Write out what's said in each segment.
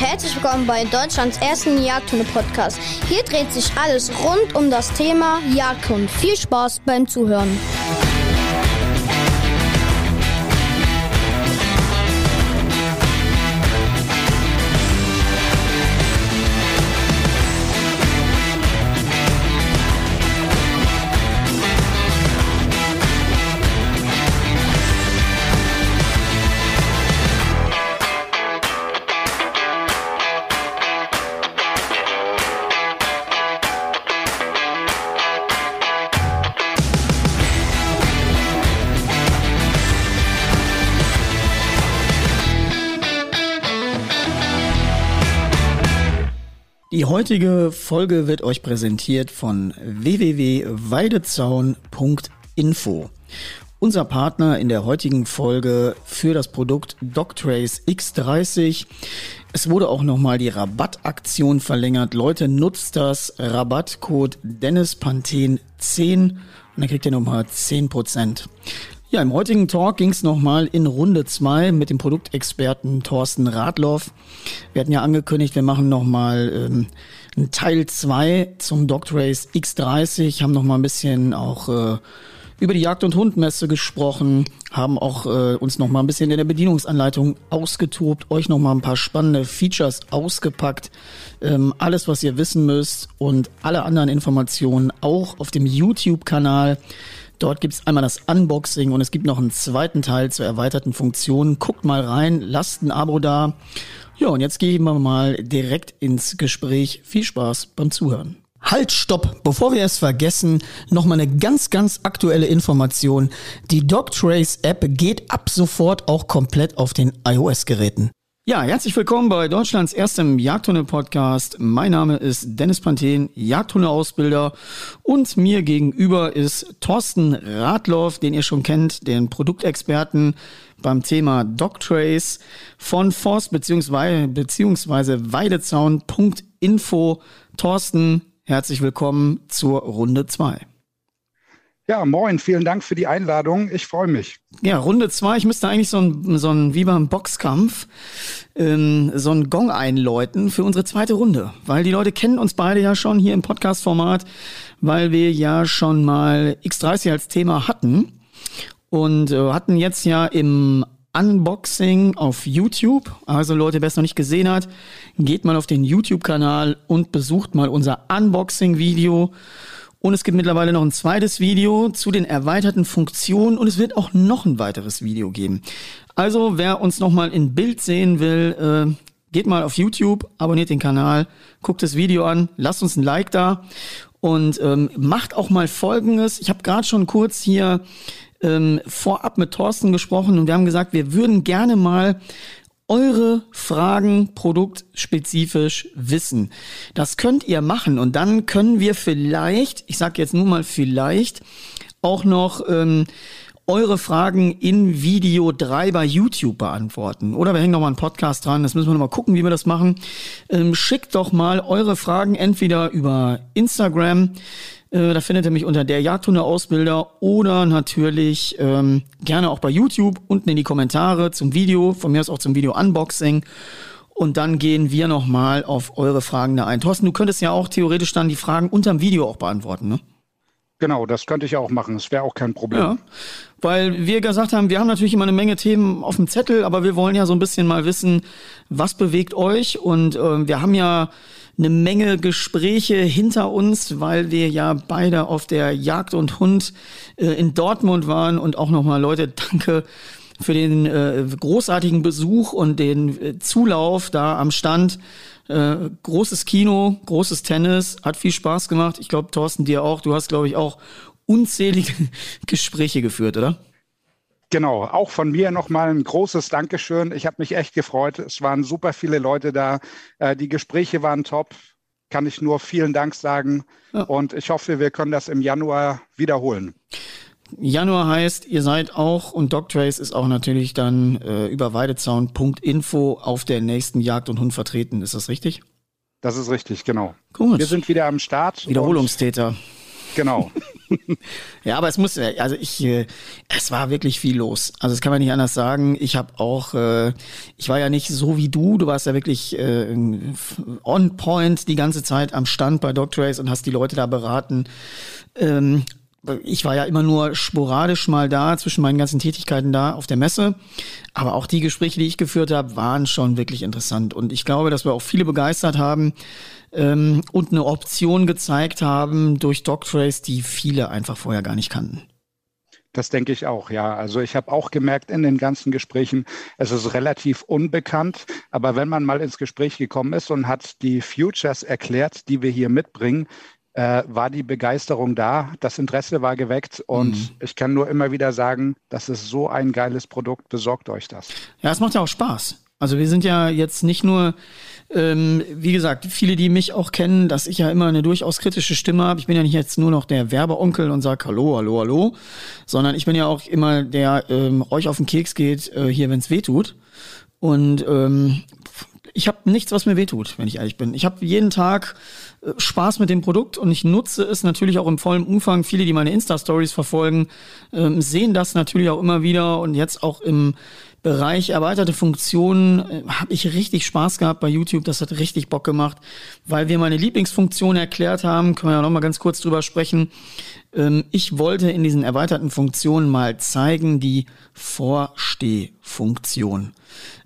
herzlich willkommen bei Deutschlands ersten Jagdhunde-Podcast. Hier dreht sich alles rund um das Thema Jagdhund. Viel Spaß beim Zuhören. Heutige Folge wird euch präsentiert von www.weidezaun.info. Unser Partner in der heutigen Folge für das Produkt DocTrace X30. Es wurde auch nochmal die Rabattaktion verlängert. Leute, nutzt das Rabattcode DennisPanthen 10 und dann kriegt ihr nochmal 10%. Ja, im heutigen Talk ging es nochmal in Runde zwei mit dem Produktexperten Thorsten Radloff. Wir hatten ja angekündigt, wir machen nochmal ähm, einen Teil zwei zum Doctrace X30, haben nochmal ein bisschen auch äh, über die Jagd- und Hundmesse gesprochen, haben auch äh, uns nochmal ein bisschen in der Bedienungsanleitung ausgetobt, euch nochmal ein paar spannende Features ausgepackt. Ähm, alles, was ihr wissen müsst und alle anderen Informationen auch auf dem YouTube-Kanal Dort gibt's einmal das Unboxing und es gibt noch einen zweiten Teil zur erweiterten Funktion. Guckt mal rein, lasst ein Abo da. Ja, und jetzt gehen wir mal direkt ins Gespräch. Viel Spaß beim Zuhören. Halt, stopp! Bevor wir es vergessen, nochmal eine ganz, ganz aktuelle Information. Die DocTrace App geht ab sofort auch komplett auf den iOS-Geräten. Ja, herzlich willkommen bei Deutschlands erstem Jagdhunde-Podcast. Mein Name ist Dennis Panthen, Jagdhunde-Ausbilder und mir gegenüber ist Thorsten Radloff, den ihr schon kennt, den Produktexperten beim Thema Dogtrace von Forst bzw. beziehungsweise Weidezaun.info. Thorsten, herzlich willkommen zur Runde 2. Ja, moin, vielen Dank für die Einladung. Ich freue mich. Ja, Runde zwei. Ich müsste eigentlich so ein, so ein wie beim Boxkampf, ähm, so ein Gong einläuten für unsere zweite Runde. Weil die Leute kennen uns beide ja schon hier im Podcast-Format, weil wir ja schon mal X30 als Thema hatten. Und äh, hatten jetzt ja im Unboxing auf YouTube. Also Leute, wer es noch nicht gesehen hat, geht mal auf den YouTube-Kanal und besucht mal unser Unboxing-Video. Und es gibt mittlerweile noch ein zweites Video zu den erweiterten Funktionen und es wird auch noch ein weiteres Video geben. Also wer uns nochmal in Bild sehen will, äh, geht mal auf YouTube, abonniert den Kanal, guckt das Video an, lasst uns ein Like da und ähm, macht auch mal Folgendes. Ich habe gerade schon kurz hier ähm, vorab mit Thorsten gesprochen und wir haben gesagt, wir würden gerne mal eure Fragen produktspezifisch wissen. Das könnt ihr machen und dann können wir vielleicht, ich sage jetzt nur mal vielleicht, auch noch ähm, eure Fragen in Video 3 bei YouTube beantworten. Oder wir hängen noch mal einen Podcast dran, das müssen wir noch mal gucken, wie wir das machen. Ähm, schickt doch mal eure Fragen entweder über Instagram, äh, da findet ihr mich unter der Jagdhunde-Ausbilder oder natürlich ähm, gerne auch bei YouTube unten in die Kommentare zum Video, von mir aus auch zum Video-Unboxing. Und dann gehen wir nochmal auf eure Fragen da ein. Thorsten, du könntest ja auch theoretisch dann die Fragen unterm Video auch beantworten, ne? Genau, das könnte ich auch machen. Das wäre auch kein Problem. Ja, weil wir gesagt haben, wir haben natürlich immer eine Menge Themen auf dem Zettel, aber wir wollen ja so ein bisschen mal wissen, was bewegt euch. Und äh, wir haben ja eine Menge Gespräche hinter uns, weil wir ja beide auf der Jagd und Hund äh, in Dortmund waren und auch nochmal Leute, danke für den äh, großartigen Besuch und den äh, Zulauf da am Stand. Großes Kino, großes Tennis, hat viel Spaß gemacht. Ich glaube, Thorsten, dir auch. Du hast, glaube ich, auch unzählige Gespräche geführt, oder? Genau, auch von mir nochmal ein großes Dankeschön. Ich habe mich echt gefreut. Es waren super viele Leute da. Äh, die Gespräche waren top. Kann ich nur vielen Dank sagen. Ja. Und ich hoffe, wir können das im Januar wiederholen. Januar heißt, ihr seid auch und Dogtrace ist auch natürlich dann äh, über weidezaun.info auf der nächsten Jagd und Hund vertreten. Ist das richtig? Das ist richtig, genau. Gut. Wir sind wieder am Start. Wiederholungstäter. Genau. Ja, aber es muss, also ich, äh, es war wirklich viel los. Also das kann man nicht anders sagen. Ich habe auch, äh, ich war ja nicht so wie du, du warst ja wirklich äh, on point die ganze Zeit am Stand bei Doctrace und hast die Leute da beraten. Ähm, ich war ja immer nur sporadisch mal da, zwischen meinen ganzen Tätigkeiten da auf der Messe. Aber auch die Gespräche, die ich geführt habe, waren schon wirklich interessant. Und ich glaube, dass wir auch viele begeistert haben ähm, und eine Option gezeigt haben durch Dogtrace, die viele einfach vorher gar nicht kannten. Das denke ich auch, ja. Also ich habe auch gemerkt in den ganzen Gesprächen, es ist relativ unbekannt, aber wenn man mal ins Gespräch gekommen ist und hat die Futures erklärt, die wir hier mitbringen, äh, war die Begeisterung da, das Interesse war geweckt und mhm. ich kann nur immer wieder sagen, das ist so ein geiles Produkt, besorgt euch das. Ja, es macht ja auch Spaß. Also wir sind ja jetzt nicht nur, ähm, wie gesagt, viele, die mich auch kennen, dass ich ja immer eine durchaus kritische Stimme habe. Ich bin ja nicht jetzt nur noch der Werbeonkel und sage Hallo, hallo, hallo, sondern ich bin ja auch immer der ähm, euch auf den Keks geht, äh, hier, wenn es weh tut. Und ähm, ich habe nichts, was mir wehtut, wenn ich ehrlich bin. Ich habe jeden Tag Spaß mit dem Produkt und ich nutze es natürlich auch im vollen Umfang. Viele, die meine Insta-Stories verfolgen, ähm, sehen das natürlich auch immer wieder und jetzt auch im Bereich erweiterte Funktionen äh, habe ich richtig Spaß gehabt bei YouTube. Das hat richtig Bock gemacht, weil wir meine Lieblingsfunktion erklärt haben. Können wir ja noch mal ganz kurz drüber sprechen. Ähm, ich wollte in diesen erweiterten Funktionen mal zeigen die Vorstehfunktion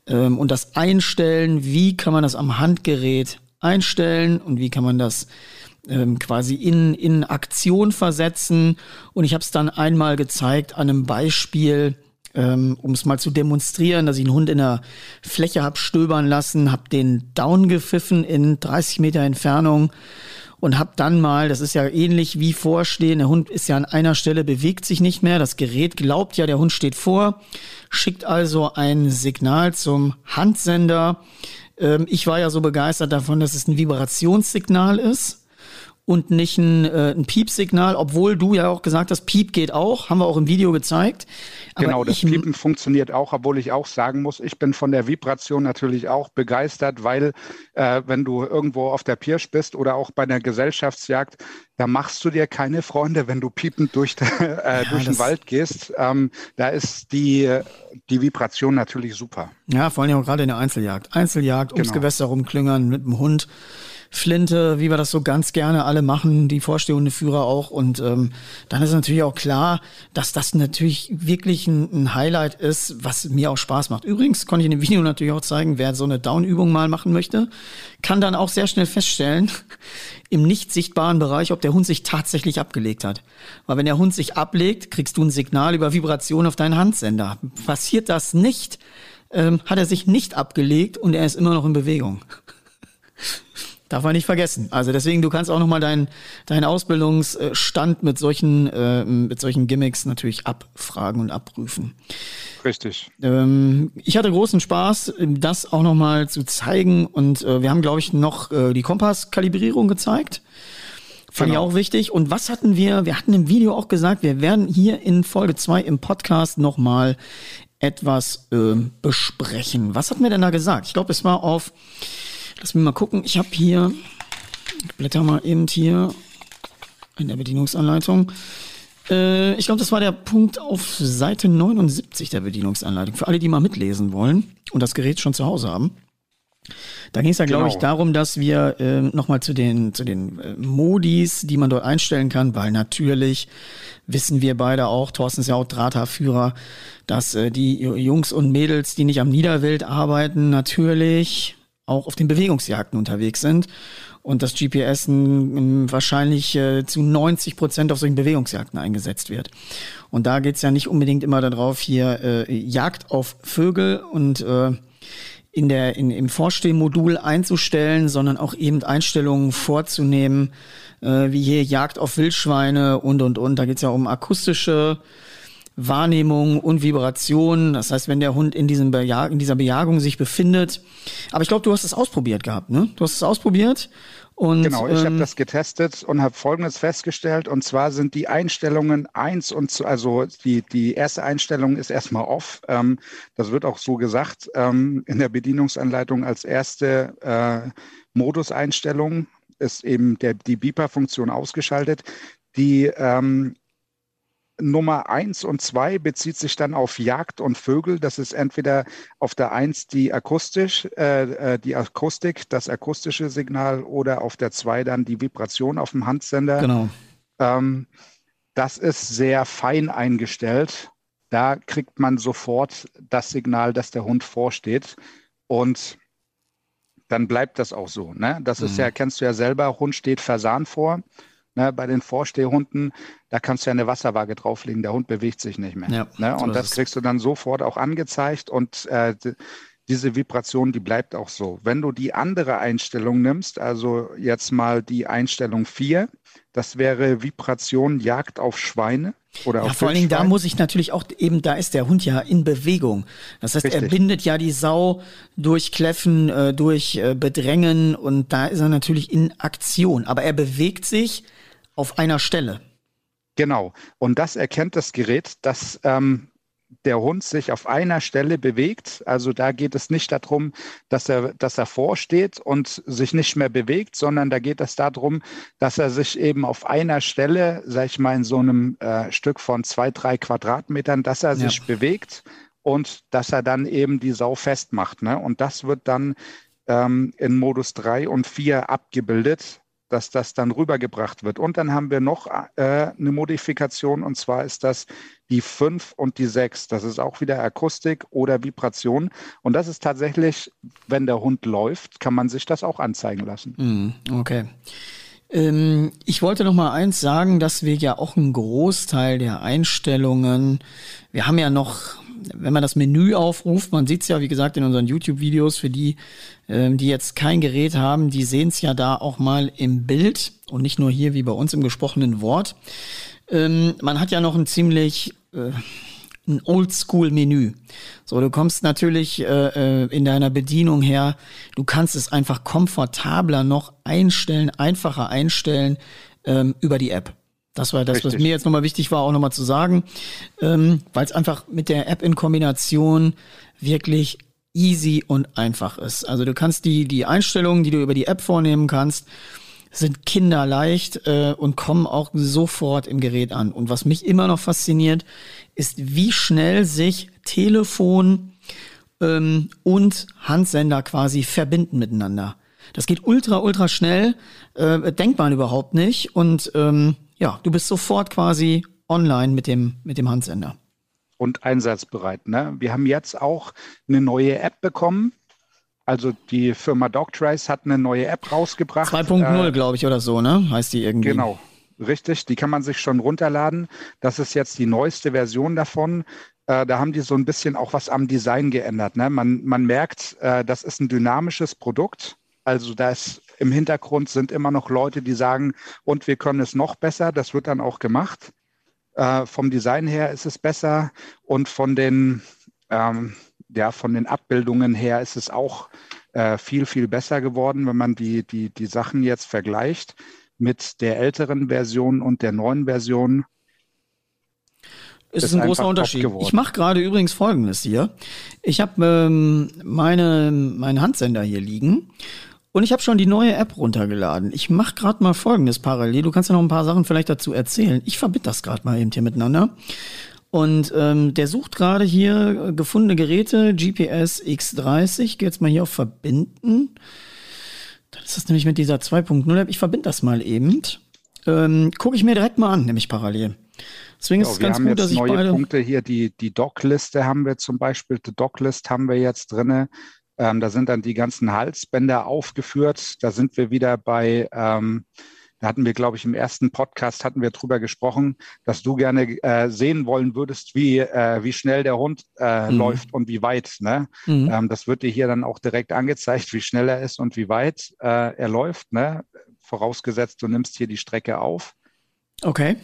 ähm, und das Einstellen. Wie kann man das am Handgerät einstellen und wie kann man das ähm, quasi in, in Aktion versetzen. Und ich habe es dann einmal gezeigt an einem Beispiel, ähm, um es mal zu demonstrieren, dass ich einen Hund in der Fläche hab stöbern lassen, hab den down gepfiffen in 30 Meter Entfernung und hab dann mal, das ist ja ähnlich wie vorstehen, der Hund ist ja an einer Stelle, bewegt sich nicht mehr, das Gerät glaubt ja, der Hund steht vor, schickt also ein Signal zum Handsender, ich war ja so begeistert davon, dass es ein Vibrationssignal ist und nicht ein, äh, ein Piepsignal, obwohl du ja auch gesagt hast, Piep geht auch, haben wir auch im Video gezeigt. Aber genau, das Piepen funktioniert auch, obwohl ich auch sagen muss, ich bin von der Vibration natürlich auch begeistert, weil äh, wenn du irgendwo auf der Pirsch bist oder auch bei einer Gesellschaftsjagd, da machst du dir keine Freunde, wenn du piepend durch, äh, ja, durch den Wald gehst. Ähm, da ist die, die Vibration natürlich super. Ja, vor allem auch gerade in der Einzeljagd. Einzeljagd, ums genau. Gewässer rumklüngern mit dem Hund. Flinte, wie wir das so ganz gerne alle machen, die vorstehende Führer auch. Und ähm, dann ist natürlich auch klar, dass das natürlich wirklich ein, ein, Highlight ist, was mir auch Spaß macht. Übrigens konnte ich in dem Video natürlich auch zeigen, wer so eine Down-Übung mal machen möchte, kann dann auch sehr schnell feststellen, im nicht sichtbaren Bereich, ob der Hund sich tatsächlich abgelegt hat. Weil wenn der Hund sich ablegt, kriegst du ein Signal über Vibration auf deinen Handsender. Passiert das nicht, ähm, hat er sich nicht abgelegt und er ist immer noch in Bewegung. Darf man nicht vergessen. Also deswegen, du kannst auch nochmal deinen deinen Ausbildungsstand mit solchen, äh, mit solchen Gimmicks natürlich abfragen und abprüfen. Richtig. Ähm, ich hatte großen Spaß, das auch nochmal zu zeigen. Und äh, wir haben, glaube ich, noch äh, die Kompasskalibrierung gezeigt. Fand genau. ich auch wichtig. Und was hatten wir? Wir hatten im Video auch gesagt, wir werden hier in Folge zwei im Podcast nochmal etwas äh, besprechen. Was hatten wir denn da gesagt? Ich glaube, es war auf Lass mich mal gucken. Ich habe hier, ich blätter mal eben hier in der Bedienungsanleitung. Äh, ich glaube, das war der Punkt auf Seite 79 der Bedienungsanleitung. Für alle, die mal mitlesen wollen und das Gerät schon zu Hause haben. Da ging es ja, glaube genau. ich, darum, dass wir äh, nochmal zu den, zu den äh, Modis, die man dort einstellen kann, weil natürlich wissen wir beide auch, Thorsten ist ja auch Drahthaarführer, dass äh, die Jungs und Mädels, die nicht am Niederwild arbeiten, natürlich auch auf den Bewegungsjagden unterwegs sind und das GPS wahrscheinlich äh, zu 90 Prozent auf solchen Bewegungsjagden eingesetzt wird. Und da geht's ja nicht unbedingt immer darauf, hier äh, Jagd auf Vögel und äh, in der, in, im Vorstehmodul einzustellen, sondern auch eben Einstellungen vorzunehmen, äh, wie hier Jagd auf Wildschweine und und und. Da geht's ja um akustische Wahrnehmung und Vibration. Das heißt, wenn der Hund in, diesem Bejag in dieser Bejagung sich befindet. Aber ich glaube, du hast es ausprobiert gehabt, ne? Du hast es ausprobiert. Und, genau, ich ähm, habe das getestet und habe Folgendes festgestellt. Und zwar sind die Einstellungen eins und zu, also die, die erste Einstellung ist erstmal off. Ähm, das wird auch so gesagt ähm, in der Bedienungsanleitung als erste äh, Moduseinstellung ist eben der, die Beeper-Funktion ausgeschaltet Die ähm, Nummer eins und zwei bezieht sich dann auf Jagd und Vögel. Das ist entweder auf der eins die akustisch, äh, äh, die Akustik, das akustische Signal oder auf der zwei dann die Vibration auf dem Handsender. Genau. Ähm, das ist sehr fein eingestellt. Da kriegt man sofort das Signal, dass der Hund vorsteht. Und dann bleibt das auch so. Ne? Das ist mhm. ja, kennst du ja selber, Hund steht versahnt vor. Ne, bei den Vorstehhunden, da kannst du ja eine Wasserwaage drauflegen, der Hund bewegt sich nicht mehr. Ja, ne? Und das kriegst du dann sofort auch angezeigt und äh, diese Vibration, die bleibt auch so. Wenn du die andere Einstellung nimmst, also jetzt mal die Einstellung 4, das wäre Vibration Jagd auf Schweine. Oder ja, vor allen Dingen, da muss ich natürlich auch eben, da ist der Hund ja in Bewegung. Das heißt, Richtig. er bindet ja die Sau durch Kläffen, äh, durch äh, Bedrängen und da ist er natürlich in Aktion. Aber er bewegt sich auf einer Stelle. Genau. Und das erkennt das Gerät, dass ähm, der Hund sich auf einer Stelle bewegt. Also da geht es nicht darum, dass er, dass er vorsteht und sich nicht mehr bewegt, sondern da geht es darum, dass er sich eben auf einer Stelle, sag ich mal, in so einem äh, Stück von zwei, drei Quadratmetern, dass er sich bewegt und dass er dann eben die Sau festmacht. Ne? Und das wird dann ähm, in Modus 3 und 4 abgebildet dass das dann rübergebracht wird. Und dann haben wir noch äh, eine Modifikation und zwar ist das die 5 und die 6. Das ist auch wieder Akustik oder Vibration. Und das ist tatsächlich, wenn der Hund läuft, kann man sich das auch anzeigen lassen. Mm, okay. Ähm, ich wollte noch mal eins sagen, dass wir ja auch einen Großteil der Einstellungen, wir haben ja noch wenn man das Menü aufruft, man sieht es ja, wie gesagt, in unseren YouTube-Videos, für die, ähm, die jetzt kein Gerät haben, die sehen es ja da auch mal im Bild und nicht nur hier wie bei uns im gesprochenen Wort. Ähm, man hat ja noch ein ziemlich äh, ein Oldschool-Menü. So, du kommst natürlich äh, äh, in deiner Bedienung her, du kannst es einfach komfortabler noch einstellen, einfacher einstellen ähm, über die App. Das war das, Richtig. was mir jetzt nochmal wichtig war, auch nochmal zu sagen, ähm, weil es einfach mit der App in Kombination wirklich easy und einfach ist. Also du kannst die, die Einstellungen, die du über die App vornehmen kannst, sind kinderleicht äh, und kommen auch sofort im Gerät an. Und was mich immer noch fasziniert, ist, wie schnell sich Telefon ähm, und Handsender quasi verbinden miteinander. Das geht ultra, ultra schnell, äh, denkt man überhaupt nicht. Und ähm, ja, du bist sofort quasi online mit dem, mit dem Handsender. Und einsatzbereit. Ne? Wir haben jetzt auch eine neue App bekommen. Also die Firma Dogtrace hat eine neue App rausgebracht. 2.0, äh, glaube ich, oder so, ne? Heißt die irgendwie. Genau, richtig. Die kann man sich schon runterladen. Das ist jetzt die neueste Version davon. Äh, da haben die so ein bisschen auch was am Design geändert. Ne? Man, man merkt, äh, das ist ein dynamisches Produkt. Also da ist im Hintergrund sind immer noch Leute, die sagen, und wir können es noch besser. Das wird dann auch gemacht. Äh, vom Design her ist es besser und von den, ähm, ja, von den Abbildungen her ist es auch äh, viel, viel besser geworden, wenn man die, die, die Sachen jetzt vergleicht mit der älteren Version und der neuen Version. Es ist, ist ein großer Unterschied. Ich mache gerade übrigens Folgendes hier. Ich habe ähm, meine, meinen Handsender hier liegen und ich habe schon die neue App runtergeladen. Ich mache gerade mal Folgendes parallel. Du kannst ja noch ein paar Sachen vielleicht dazu erzählen. Ich verbinde das gerade mal eben hier miteinander. Und ähm, der sucht gerade hier gefundene Geräte, GPS X30. Ich gehe jetzt mal hier auf Verbinden. Dann ist das nämlich mit dieser 2.0 App. Ich verbinde das mal eben. Ähm, Gucke ich mir direkt mal an, nämlich parallel. Deswegen ja, ist es ganz gut, dass ich neue beide Punkte hier, die, die Dockliste haben wir zum Beispiel, die Docklist haben wir jetzt drinne. Ähm, da sind dann die ganzen Halsbänder aufgeführt. Da sind wir wieder bei, ähm, da hatten wir, glaube ich, im ersten Podcast hatten wir drüber gesprochen, dass du gerne äh, sehen wollen würdest, wie, äh, wie schnell der Hund äh, mhm. läuft und wie weit. Ne? Mhm. Ähm, das wird dir hier dann auch direkt angezeigt, wie schnell er ist und wie weit äh, er läuft. Ne? Vorausgesetzt, du nimmst hier die Strecke auf. Okay.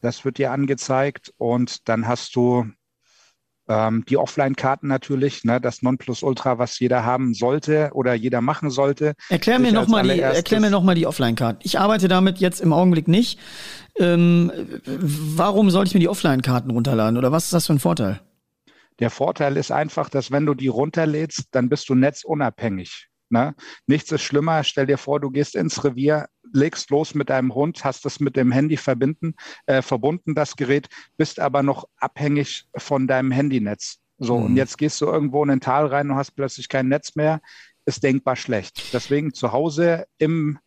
Das wird dir angezeigt und dann hast du ähm, die Offline-Karten natürlich, ne, das Nonplusultra, was jeder haben sollte oder jeder machen sollte. Erklär mir nochmal die, erklär mir noch mal die Offline-Karten. Ich arbeite damit jetzt im Augenblick nicht. Ähm, warum sollte ich mir die Offline-Karten runterladen oder was ist das für ein Vorteil? Der Vorteil ist einfach, dass wenn du die runterlädst, dann bist du netzunabhängig. Ne? Nichts ist schlimmer. Stell dir vor, du gehst ins Revier, legst los mit deinem Hund, hast es mit dem Handy verbinden, äh, verbunden, das Gerät, bist aber noch abhängig von deinem Handynetz. So, mhm. und jetzt gehst du irgendwo in ein Tal rein und hast plötzlich kein Netz mehr, ist denkbar schlecht. Deswegen zu Hause im,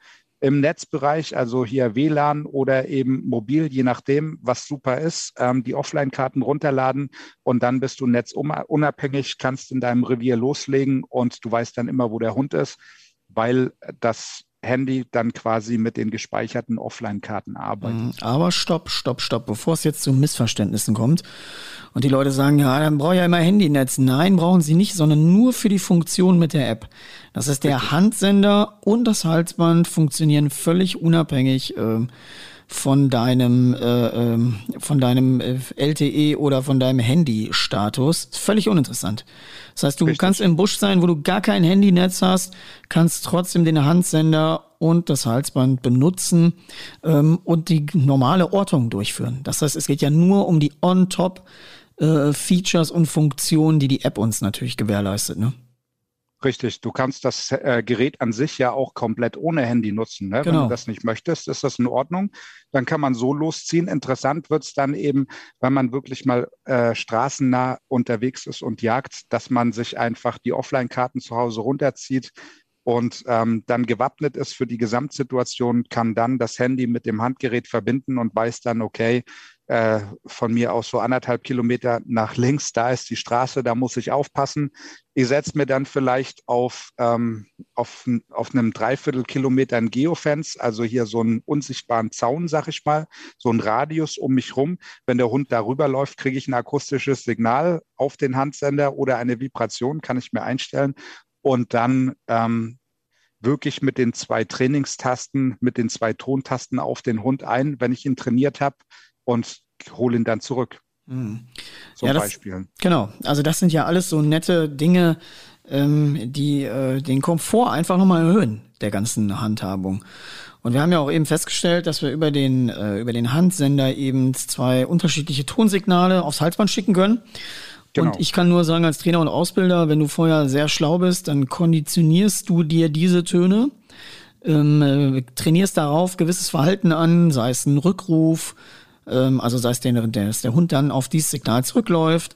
im Netzbereich, also hier WLAN oder eben mobil, je nachdem, was super ist, ähm, die Offline-Karten runterladen und dann bist du netzunabhängig, kannst in deinem Revier loslegen und du weißt dann immer, wo der Hund ist, weil das Handy dann quasi mit den gespeicherten Offline-Karten arbeitet. Mhm. Aber stopp, stopp, stopp, bevor es jetzt zu Missverständnissen kommt und die Leute sagen, ja, dann brauche ich ja immer Handynetz. Nein, brauchen sie nicht, sondern nur für die Funktion mit der App. Das ist der Handsender und das Halsband funktionieren völlig unabhängig. Äh, von deinem äh, ähm, von deinem äh, LTE oder von deinem Handy-Status. Völlig uninteressant. Das heißt, du Richtig. kannst im Busch sein, wo du gar kein Handynetz hast, kannst trotzdem den Handsender und das Halsband benutzen ähm, und die normale Ortung durchführen. Das heißt, es geht ja nur um die On-Top äh, Features und Funktionen, die die App uns natürlich gewährleistet. Ne? Richtig, du kannst das äh, Gerät an sich ja auch komplett ohne Handy nutzen. Ne? Genau. Wenn du genau. das nicht möchtest, ist das in Ordnung. Dann kann man so losziehen. Interessant wird es dann eben, wenn man wirklich mal äh, straßennah unterwegs ist und jagt, dass man sich einfach die Offline-Karten zu Hause runterzieht, und ähm, dann gewappnet ist für die Gesamtsituation, kann dann das Handy mit dem Handgerät verbinden und weiß dann, okay, äh, von mir aus so anderthalb Kilometer nach links, da ist die Straße, da muss ich aufpassen. Ich setze mir dann vielleicht auf, ähm, auf, auf einem Dreiviertelkilometer ein Geofence, also hier so einen unsichtbaren Zaun, sag ich mal, so ein Radius um mich rum. Wenn der Hund darüber läuft, kriege ich ein akustisches Signal auf den Handsender oder eine Vibration, kann ich mir einstellen. Und dann ähm, wirklich mit den zwei Trainingstasten, mit den zwei Tontasten auf den Hund ein, wenn ich ihn trainiert habe und hole ihn dann zurück. Mhm. Zum ja, das, Beispiel. Genau, also das sind ja alles so nette Dinge, ähm, die äh, den Komfort einfach nochmal erhöhen der ganzen Handhabung. Und wir haben ja auch eben festgestellt, dass wir über den, äh, über den Handsender eben zwei unterschiedliche Tonsignale aufs Halsband schicken können. Genau. Und ich kann nur sagen, als Trainer und Ausbilder, wenn du vorher sehr schlau bist, dann konditionierst du dir diese Töne, ähm, äh, trainierst darauf gewisses Verhalten an, sei es ein Rückruf, ähm, also sei es der, dass der Hund dann auf dieses Signal zurückläuft.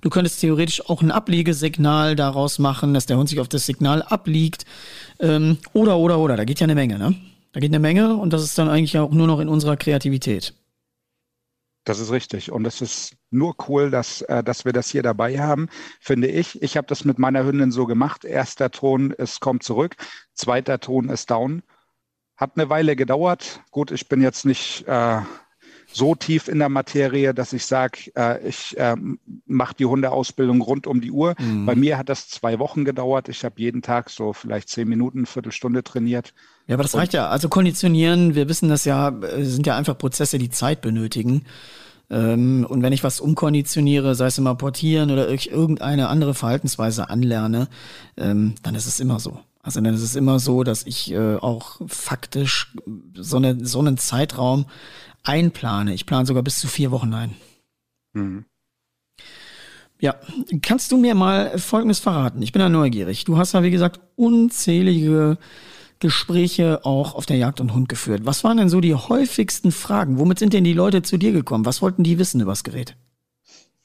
Du könntest theoretisch auch ein Ablegesignal daraus machen, dass der Hund sich auf das Signal abliegt. Ähm, oder, oder, oder. Da geht ja eine Menge, ne? Da geht eine Menge und das ist dann eigentlich auch nur noch in unserer Kreativität. Das ist richtig. Und es ist nur cool, dass, äh, dass wir das hier dabei haben, finde ich. Ich habe das mit meiner Hündin so gemacht. Erster Ton ist kommt zurück, zweiter Ton ist down. Hat eine Weile gedauert. Gut, ich bin jetzt nicht äh, so tief in der Materie, dass ich sage, äh, ich äh, mache die Hundeausbildung rund um die Uhr. Mhm. Bei mir hat das zwei Wochen gedauert. Ich habe jeden Tag so vielleicht zehn Minuten, Viertelstunde trainiert. Ja, aber das reicht ja. Also konditionieren, wir wissen das ja, äh, sind ja einfach Prozesse, die Zeit benötigen. Ähm, und wenn ich was umkonditioniere, sei es immer portieren oder irgendeine andere Verhaltensweise anlerne, ähm, dann ist es immer so. Also dann ist es immer so, dass ich äh, auch faktisch so, eine, so einen Zeitraum einplane. Ich plane sogar bis zu vier Wochen ein. Mhm. Ja, kannst du mir mal Folgendes verraten? Ich bin da neugierig. Du hast ja, wie gesagt, unzählige Gespräche auch auf der Jagd und Hund geführt. Was waren denn so die häufigsten Fragen? Womit sind denn die Leute zu dir gekommen? Was wollten die wissen über das Gerät?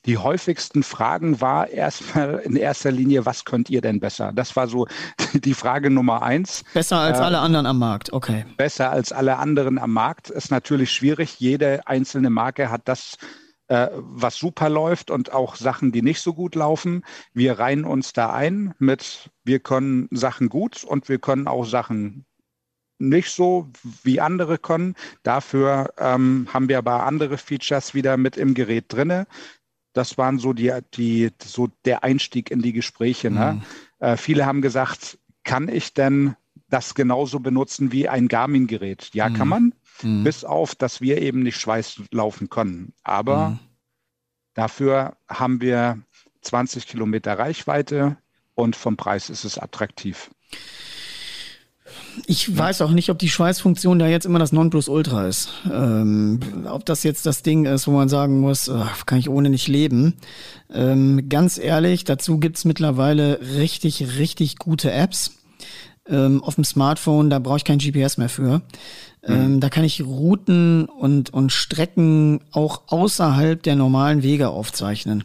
Die häufigsten Fragen war erstmal in erster Linie, was könnt ihr denn besser? Das war so die Frage Nummer eins. Besser als äh, alle anderen am Markt, okay. Besser als alle anderen am Markt ist natürlich schwierig. Jede einzelne Marke hat das, äh, was super läuft und auch Sachen, die nicht so gut laufen. Wir reihen uns da ein mit, wir können Sachen gut und wir können auch Sachen nicht so wie andere können. Dafür ähm, haben wir aber andere Features wieder mit im Gerät drinne das waren so die, die, so der Einstieg in die Gespräche. Ne? Mhm. Äh, viele haben gesagt, kann ich denn das genauso benutzen wie ein Garmin-Gerät? Ja, mhm. kann man, mhm. bis auf, dass wir eben nicht Schweiß laufen können. Aber mhm. dafür haben wir 20 Kilometer Reichweite und vom Preis ist es attraktiv. Ich weiß auch nicht, ob die Schweißfunktion da jetzt immer das Nonplusultra ist. Ähm, ob das jetzt das Ding ist, wo man sagen muss, ach, kann ich ohne nicht leben. Ähm, ganz ehrlich, dazu gibt's mittlerweile richtig, richtig gute Apps. ähm, auf dem Smartphone, da brauche ich kein GPS mehr für. Ähm, da kann ich Routen und, und Strecken auch außerhalb der normalen Wege aufzeichnen.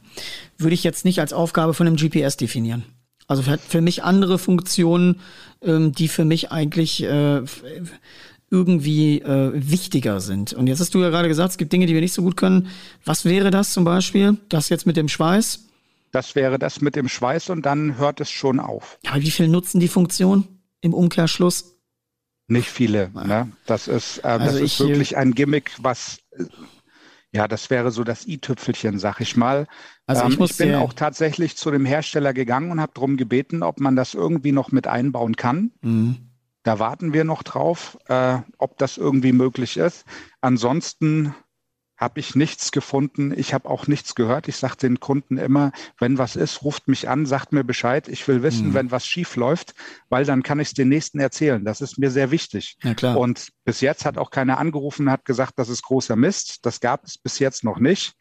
Würde ich jetzt nicht als Aufgabe von einem GPS definieren. Also für, für mich andere Funktionen, ähm, die für mich eigentlich äh, irgendwie äh, wichtiger sind. Und jetzt hast du ja gerade gesagt, es gibt Dinge, die wir nicht so gut können. Was wäre das zum Beispiel? Das jetzt mit dem Schweiß? Das wäre das mit dem Schweiß und dann hört es schon auf. Ja, wie viel nutzen die Funktion im Umkehrschluss? Nicht viele. Ne? Das ist, äh, also das ist äh, wirklich ein Gimmick, was äh, ja, das wäre so das i-Tüpfelchen, sag ich mal. Also ich, ähm, ich bin auch tatsächlich zu dem Hersteller gegangen und habe darum gebeten, ob man das irgendwie noch mit einbauen kann. Mhm. Da warten wir noch drauf, äh, ob das irgendwie möglich ist. Ansonsten habe ich nichts gefunden. Ich habe auch nichts gehört. Ich sage den Kunden immer, wenn was ist, ruft mich an, sagt mir Bescheid. Ich will wissen, mhm. wenn was schief läuft, weil dann kann ich es den Nächsten erzählen. Das ist mir sehr wichtig. Und bis jetzt hat auch keiner angerufen und hat gesagt, das ist großer Mist. Das gab es bis jetzt noch nicht.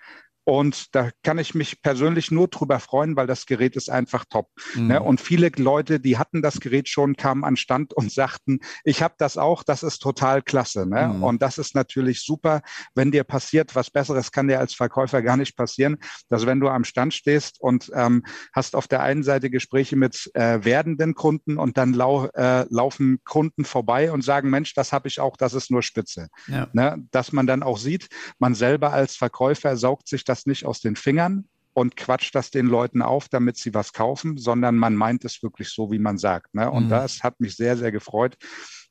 Und da kann ich mich persönlich nur drüber freuen, weil das Gerät ist einfach top. Mhm. Ne? Und viele Leute, die hatten das Gerät schon, kamen an Stand und sagten, ich habe das auch, das ist total klasse. Ne? Mhm. Und das ist natürlich super, wenn dir passiert, was Besseres kann dir als Verkäufer gar nicht passieren, dass wenn du am Stand stehst und ähm, hast auf der einen Seite Gespräche mit äh, werdenden Kunden und dann lau äh, laufen Kunden vorbei und sagen, Mensch, das habe ich auch, das ist nur Spitze. Ja. Ne? Dass man dann auch sieht, man selber als Verkäufer saugt sich das das nicht aus den Fingern und quatscht das den Leuten auf, damit sie was kaufen, sondern man meint es wirklich so, wie man sagt. Ne? Und mhm. das hat mich sehr, sehr gefreut,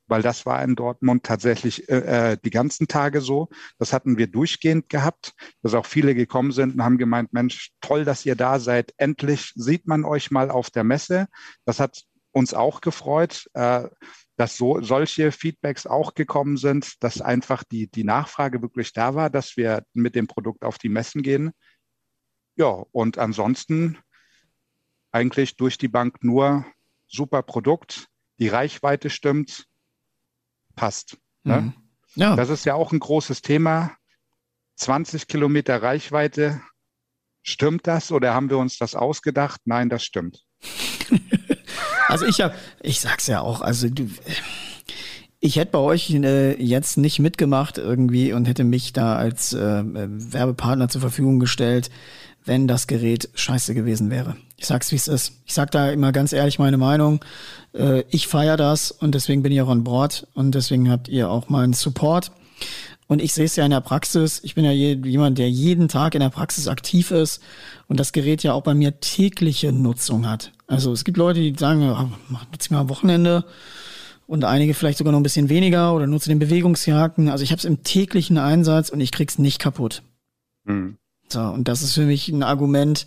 weil das war in Dortmund tatsächlich äh, äh, die ganzen Tage so. Das hatten wir durchgehend gehabt, dass auch viele gekommen sind und haben gemeint, Mensch, toll, dass ihr da seid. Endlich sieht man euch mal auf der Messe. Das hat uns auch gefreut. Äh, dass so solche Feedbacks auch gekommen sind, dass einfach die, die Nachfrage wirklich da war, dass wir mit dem Produkt auf die Messen gehen. Ja, und ansonsten eigentlich durch die Bank nur super Produkt, die Reichweite stimmt, passt. Ne? Mhm. Ja. Das ist ja auch ein großes Thema. 20 Kilometer Reichweite, stimmt das oder haben wir uns das ausgedacht? Nein, das stimmt. Also ich habe, ich sag's ja auch, also du, ich hätte bei euch äh, jetzt nicht mitgemacht irgendwie und hätte mich da als äh, Werbepartner zur Verfügung gestellt, wenn das Gerät scheiße gewesen wäre. Ich sag's wie es ist. Ich sag da immer ganz ehrlich meine Meinung. Äh, ich feiere das und deswegen bin ich auch an Bord und deswegen habt ihr auch meinen Support. Und ich sehe es ja in der Praxis. Ich bin ja jemand, der jeden Tag in der Praxis aktiv ist und das Gerät ja auch bei mir tägliche Nutzung hat. Also es gibt Leute, die sagen, mach jetzt mal am Wochenende und einige vielleicht sogar noch ein bisschen weniger oder nutzen den Bewegungsjacken. Also ich habe es im täglichen Einsatz und ich krieg's nicht kaputt. Mhm. So, und das ist für mich ein Argument.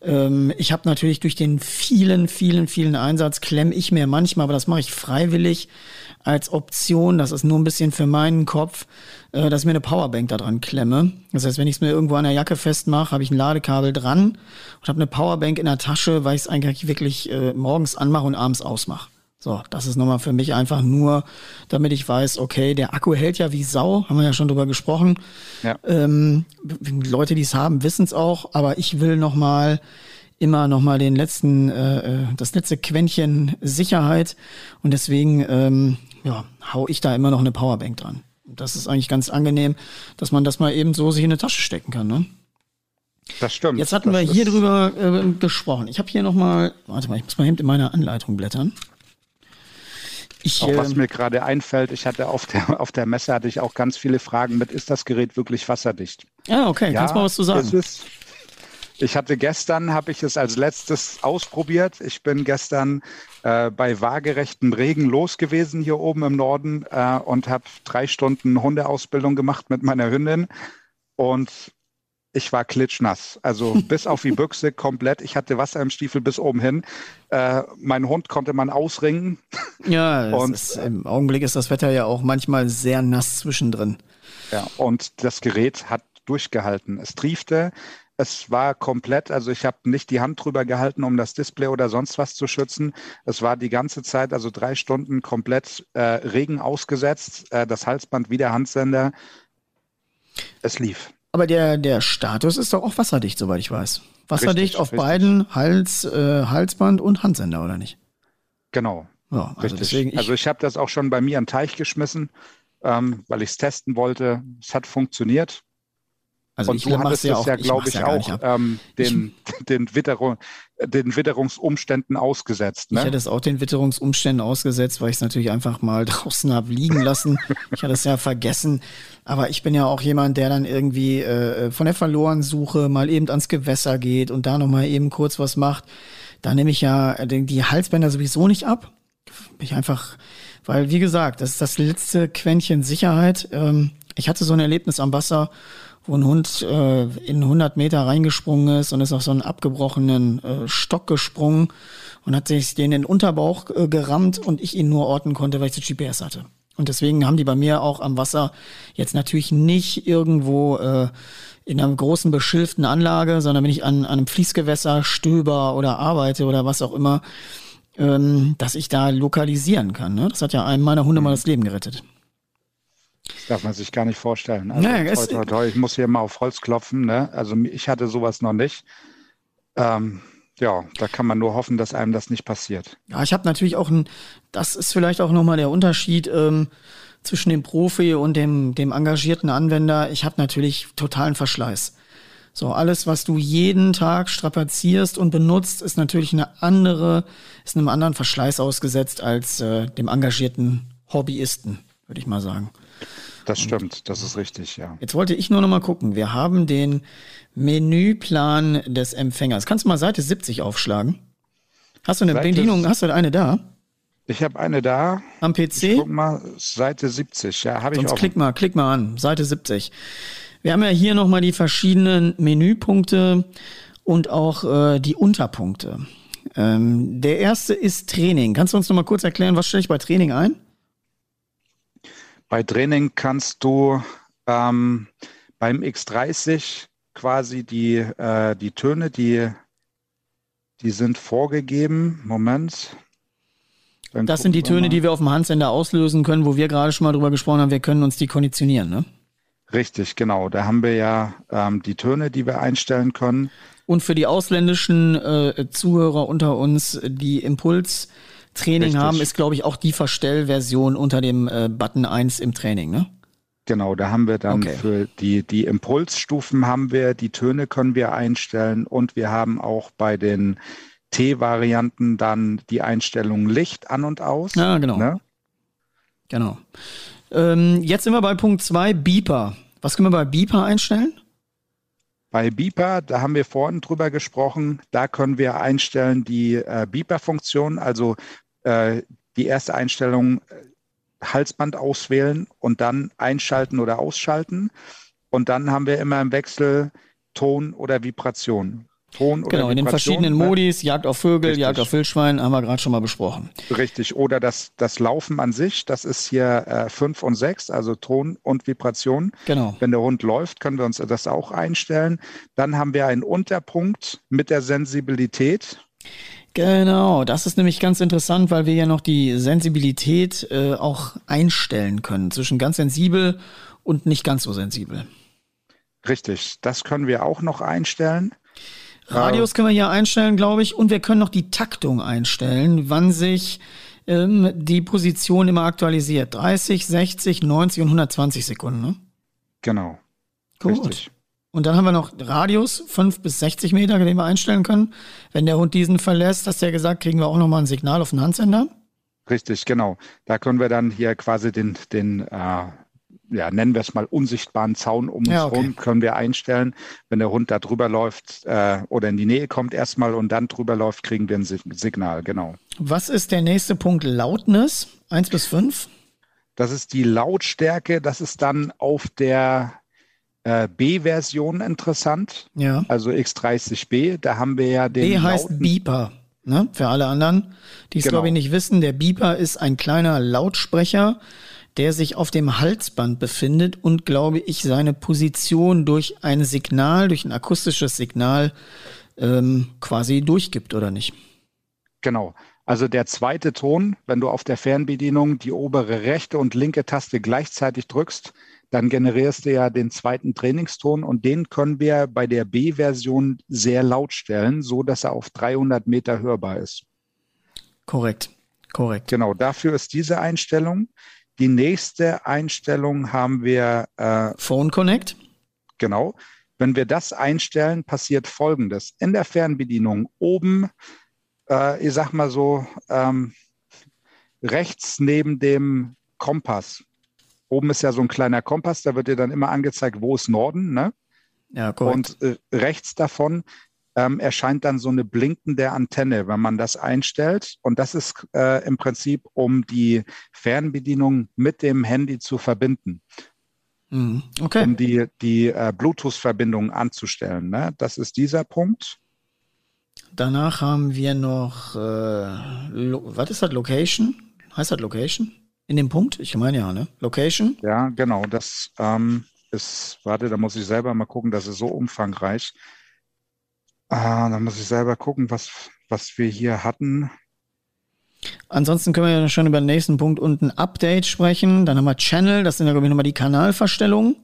Ähm, ich habe natürlich durch den vielen, vielen, vielen Einsatz klemme ich mir manchmal, aber das mache ich freiwillig als Option. Das ist nur ein bisschen für meinen Kopf, äh, dass ich mir eine Powerbank da dran klemme. Das heißt, wenn ich es mir irgendwo an der Jacke festmache, habe ich ein Ladekabel dran und habe eine Powerbank in der Tasche, weil ich es eigentlich wirklich äh, morgens anmache und abends ausmache. So, das ist nochmal für mich einfach nur, damit ich weiß, okay, der Akku hält ja wie Sau, haben wir ja schon drüber gesprochen. Ja. Ähm, Leute, die es haben, wissen es auch, aber ich will nochmal immer nochmal den letzten, äh, äh, das letzte Quäntchen Sicherheit und deswegen ähm, ja, hau ich da immer noch eine Powerbank dran. Das ist eigentlich ganz angenehm, dass man das mal eben so sich in eine Tasche stecken kann, ne? Das stimmt. Jetzt hatten wir hier drüber äh, gesprochen. Ich habe hier nochmal, warte mal, ich muss mal eben in meiner Anleitung blättern. Ich, auch was ähm, mir gerade einfällt, ich hatte auf der, auf der Messe hatte ich auch ganz viele Fragen mit, ist das Gerät wirklich wasserdicht? Ah, okay, ja, kannst du mal was zu sagen? Ist, ich hatte gestern, habe ich es als letztes ausprobiert. Ich bin gestern äh, bei waagerechtem Regen los gewesen hier oben im Norden äh, und habe drei Stunden Hundeausbildung gemacht mit meiner Hündin. Und ich war klitschnass. Also bis auf die Büchse komplett. Ich hatte Wasser im Stiefel bis oben hin. Äh, mein Hund konnte man ausringen. Ja, und ist, im Augenblick ist das Wetter ja auch manchmal sehr nass zwischendrin. Ja, und das Gerät hat durchgehalten. Es triefte. Es war komplett, also ich habe nicht die Hand drüber gehalten, um das Display oder sonst was zu schützen. Es war die ganze Zeit, also drei Stunden komplett äh, Regen ausgesetzt, äh, das Halsband wie der Handsender. Es lief. Aber der, der Status ist doch auch wasserdicht, soweit ich weiß. Wasserdicht richtig, auf richtig. beiden Hals, äh, Halsband und Handsender, oder nicht? Genau. Ja, also ich, also ich habe das auch schon bei mir am Teich geschmissen, ähm, weil ich es testen wollte. Es hat funktioniert. Also und du hattest ja, ja glaube ich, ja auch ähm, den, ich, den, Witterung, den Witterungsumständen ausgesetzt. Ne? Ich hätte es auch den Witterungsumständen ausgesetzt, weil ich es natürlich einfach mal draußen habe liegen lassen. ich hatte es ja vergessen. Aber ich bin ja auch jemand, der dann irgendwie äh, von der Verlorensuche mal eben ans Gewässer geht und da nochmal eben kurz was macht. Da nehme ich ja die Halsbänder sowieso nicht ab. Ich einfach, weil wie gesagt, das ist das letzte Quäntchen Sicherheit. Ähm, ich hatte so ein Erlebnis am Wasser wo ein Hund äh, in 100 Meter reingesprungen ist und ist auf so einen abgebrochenen äh, Stock gesprungen und hat sich den in den Unterbauch äh, gerammt und ich ihn nur orten konnte, weil ich das GPS hatte. Und deswegen haben die bei mir auch am Wasser jetzt natürlich nicht irgendwo äh, in einer großen beschilften Anlage, sondern wenn ich an, an einem Fließgewässer stöber oder arbeite oder was auch immer, ähm, dass ich da lokalisieren kann. Ne? Das hat ja einem meiner Hunde mal das Leben gerettet. Das darf man sich gar nicht vorstellen. Also, naja, toi, toi, toi, ich muss hier mal auf Holz klopfen. Ne? Also ich hatte sowas noch nicht. Ähm, ja, da kann man nur hoffen, dass einem das nicht passiert. Ja, ich habe natürlich auch ein, das ist vielleicht auch nochmal der Unterschied ähm, zwischen dem Profi und dem, dem engagierten Anwender. Ich habe natürlich totalen Verschleiß. So, alles, was du jeden Tag strapazierst und benutzt, ist natürlich eine andere, ist einem anderen Verschleiß ausgesetzt als äh, dem engagierten Hobbyisten, würde ich mal sagen. Das stimmt, das ist richtig, ja. Jetzt wollte ich nur noch mal gucken. Wir haben den Menüplan des Empfängers. Kannst du mal Seite 70 aufschlagen? Hast du eine Seite, Bedienung, hast du eine da? Ich habe eine da. Am PC? Ich guck mal, Seite 70, ja, habe ich auch. klick mal, klick mal an, Seite 70. Wir haben ja hier noch mal die verschiedenen Menüpunkte und auch äh, die Unterpunkte. Ähm, der erste ist Training. Kannst du uns noch mal kurz erklären, was stelle ich bei Training ein? Bei Training kannst du ähm, beim X30 quasi die, äh, die Töne, die, die sind vorgegeben. Moment. Dann das sind die Töne, die wir auf dem Handsender auslösen können, wo wir gerade schon mal drüber gesprochen haben, wir können uns die konditionieren, ne? Richtig, genau. Da haben wir ja ähm, die Töne, die wir einstellen können. Und für die ausländischen äh, Zuhörer unter uns, die Impuls Training Richtig. haben, ist, glaube ich, auch die Verstellversion unter dem äh, Button 1 im Training, ne? Genau, da haben wir dann okay. für die, die Impulsstufen haben wir, die Töne können wir einstellen und wir haben auch bei den T-Varianten dann die Einstellung Licht an und aus. Ja, genau. Ne? Genau. Ähm, jetzt sind wir bei Punkt 2, Beeper. Was können wir bei Beeper einstellen? Bei Beeper, da haben wir vorhin drüber gesprochen, da können wir einstellen die äh, Beeper-Funktion, also äh, die erste Einstellung äh, Halsband auswählen und dann einschalten oder ausschalten. Und dann haben wir immer im Wechsel Ton oder Vibration. Ton oder Genau, in den verschiedenen ne? Modis, Jagd auf Vögel, Richtig. Jagd auf Wildschwein, haben wir gerade schon mal besprochen. Richtig, oder das, das Laufen an sich, das ist hier 5 äh, und 6, also Ton und Vibration. Genau. Wenn der Hund läuft, können wir uns das auch einstellen. Dann haben wir einen Unterpunkt mit der Sensibilität. Genau, das ist nämlich ganz interessant, weil wir ja noch die Sensibilität äh, auch einstellen können zwischen ganz sensibel und nicht ganz so sensibel. Richtig, das können wir auch noch einstellen. Radius können wir hier einstellen, glaube ich, und wir können noch die Taktung einstellen, wann sich ähm, die Position immer aktualisiert. 30, 60, 90 und 120 Sekunden, ne? Genau. Gut. Richtig. Und dann haben wir noch Radius, 5 bis 60 Meter, den wir einstellen können. Wenn der Hund diesen verlässt, hast du ja gesagt, kriegen wir auch nochmal ein Signal auf den Handsender. Richtig, genau. Da können wir dann hier quasi den, den äh, ja, nennen wir es mal, unsichtbaren Zaun um uns ja, okay. herum können wir einstellen. Wenn der Hund da drüber läuft äh, oder in die Nähe kommt erstmal und dann drüber läuft, kriegen wir ein Signal, genau. Was ist der nächste Punkt? Lautness? Eins bis fünf? Das ist die Lautstärke. Das ist dann auf der äh, B-Version interessant. Ja. Also X30B. Da haben wir ja den. B heißt Beeper. Ne? Für alle anderen, die es genau. glaube ich nicht wissen, der Beeper ist ein kleiner Lautsprecher, der sich auf dem Halsband befindet und, glaube ich, seine Position durch ein Signal, durch ein akustisches Signal ähm, quasi durchgibt, oder nicht? Genau. Also der zweite Ton, wenn du auf der Fernbedienung die obere rechte und linke Taste gleichzeitig drückst, dann generierst du ja den zweiten Trainingston und den können wir bei der B-Version sehr laut stellen, so dass er auf 300 Meter hörbar ist. Korrekt. Korrekt. Genau, dafür ist diese Einstellung. Die nächste Einstellung haben wir. Äh, Phone Connect. Genau. Wenn wir das einstellen, passiert Folgendes. In der Fernbedienung oben, äh, ich sag mal so, ähm, rechts neben dem Kompass. Oben ist ja so ein kleiner Kompass, da wird dir dann immer angezeigt, wo ist Norden, ne? Ja, korrekt. Und äh, rechts davon ähm, erscheint dann so eine blinkende Antenne, wenn man das einstellt. Und das ist äh, im Prinzip, um die Fernbedienung mit dem Handy zu verbinden. Mhm. Okay. Um die, die äh, Bluetooth-Verbindung anzustellen. Ne? Das ist dieser Punkt. Danach haben wir noch, äh, was ist das, Location? Heißt das Location? In dem Punkt? Ich meine ja, ne? Location? Ja, genau. Das ähm, ist, warte, da muss ich selber mal gucken, das ist so umfangreich. Ah, da muss ich selber gucken, was, was wir hier hatten. Ansonsten können wir ja schon über den nächsten Punkt unten Update sprechen. Dann haben wir Channel, das sind ja, glaube ich, nochmal die Kanalverstellungen.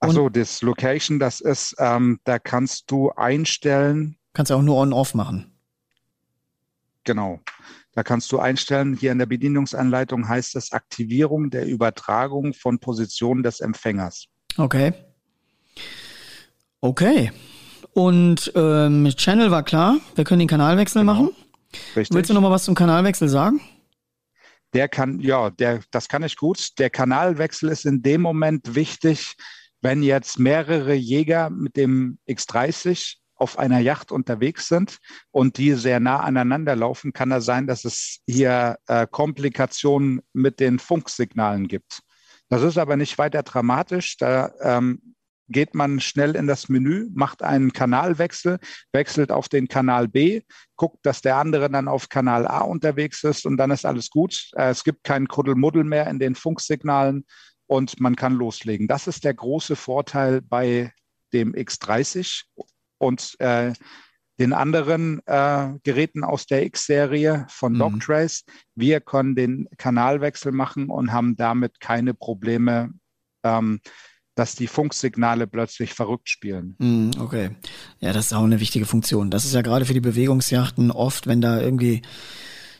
Achso, das Location, das ist, ähm, da kannst du einstellen. Kannst du auch nur on-off machen. Genau. Da kannst du einstellen, hier in der Bedienungsanleitung heißt es Aktivierung der Übertragung von Positionen des Empfängers. Okay. Okay. Und ähm, Channel war klar, wir können den Kanalwechsel genau. machen. Richtig. Willst du noch mal was zum Kanalwechsel sagen? Der kann, ja, der, das kann ich gut. Der Kanalwechsel ist in dem Moment wichtig, wenn jetzt mehrere Jäger mit dem X30 auf einer Yacht unterwegs sind und die sehr nah aneinander laufen, kann es sein, dass es hier äh, Komplikationen mit den Funksignalen gibt. Das ist aber nicht weiter dramatisch. Da ähm, geht man schnell in das Menü, macht einen Kanalwechsel, wechselt auf den Kanal B, guckt, dass der andere dann auf Kanal A unterwegs ist und dann ist alles gut. Äh, es gibt keinen Kuddelmuddel mehr in den Funksignalen und man kann loslegen. Das ist der große Vorteil bei dem X30 und äh, den anderen äh, Geräten aus der X-Serie von mhm. Doctrace. Wir können den Kanalwechsel machen und haben damit keine Probleme, ähm, dass die Funksignale plötzlich verrückt spielen. Mhm, okay. Ja, das ist auch eine wichtige Funktion. Das ist ja gerade für die Bewegungsjachten oft, wenn da irgendwie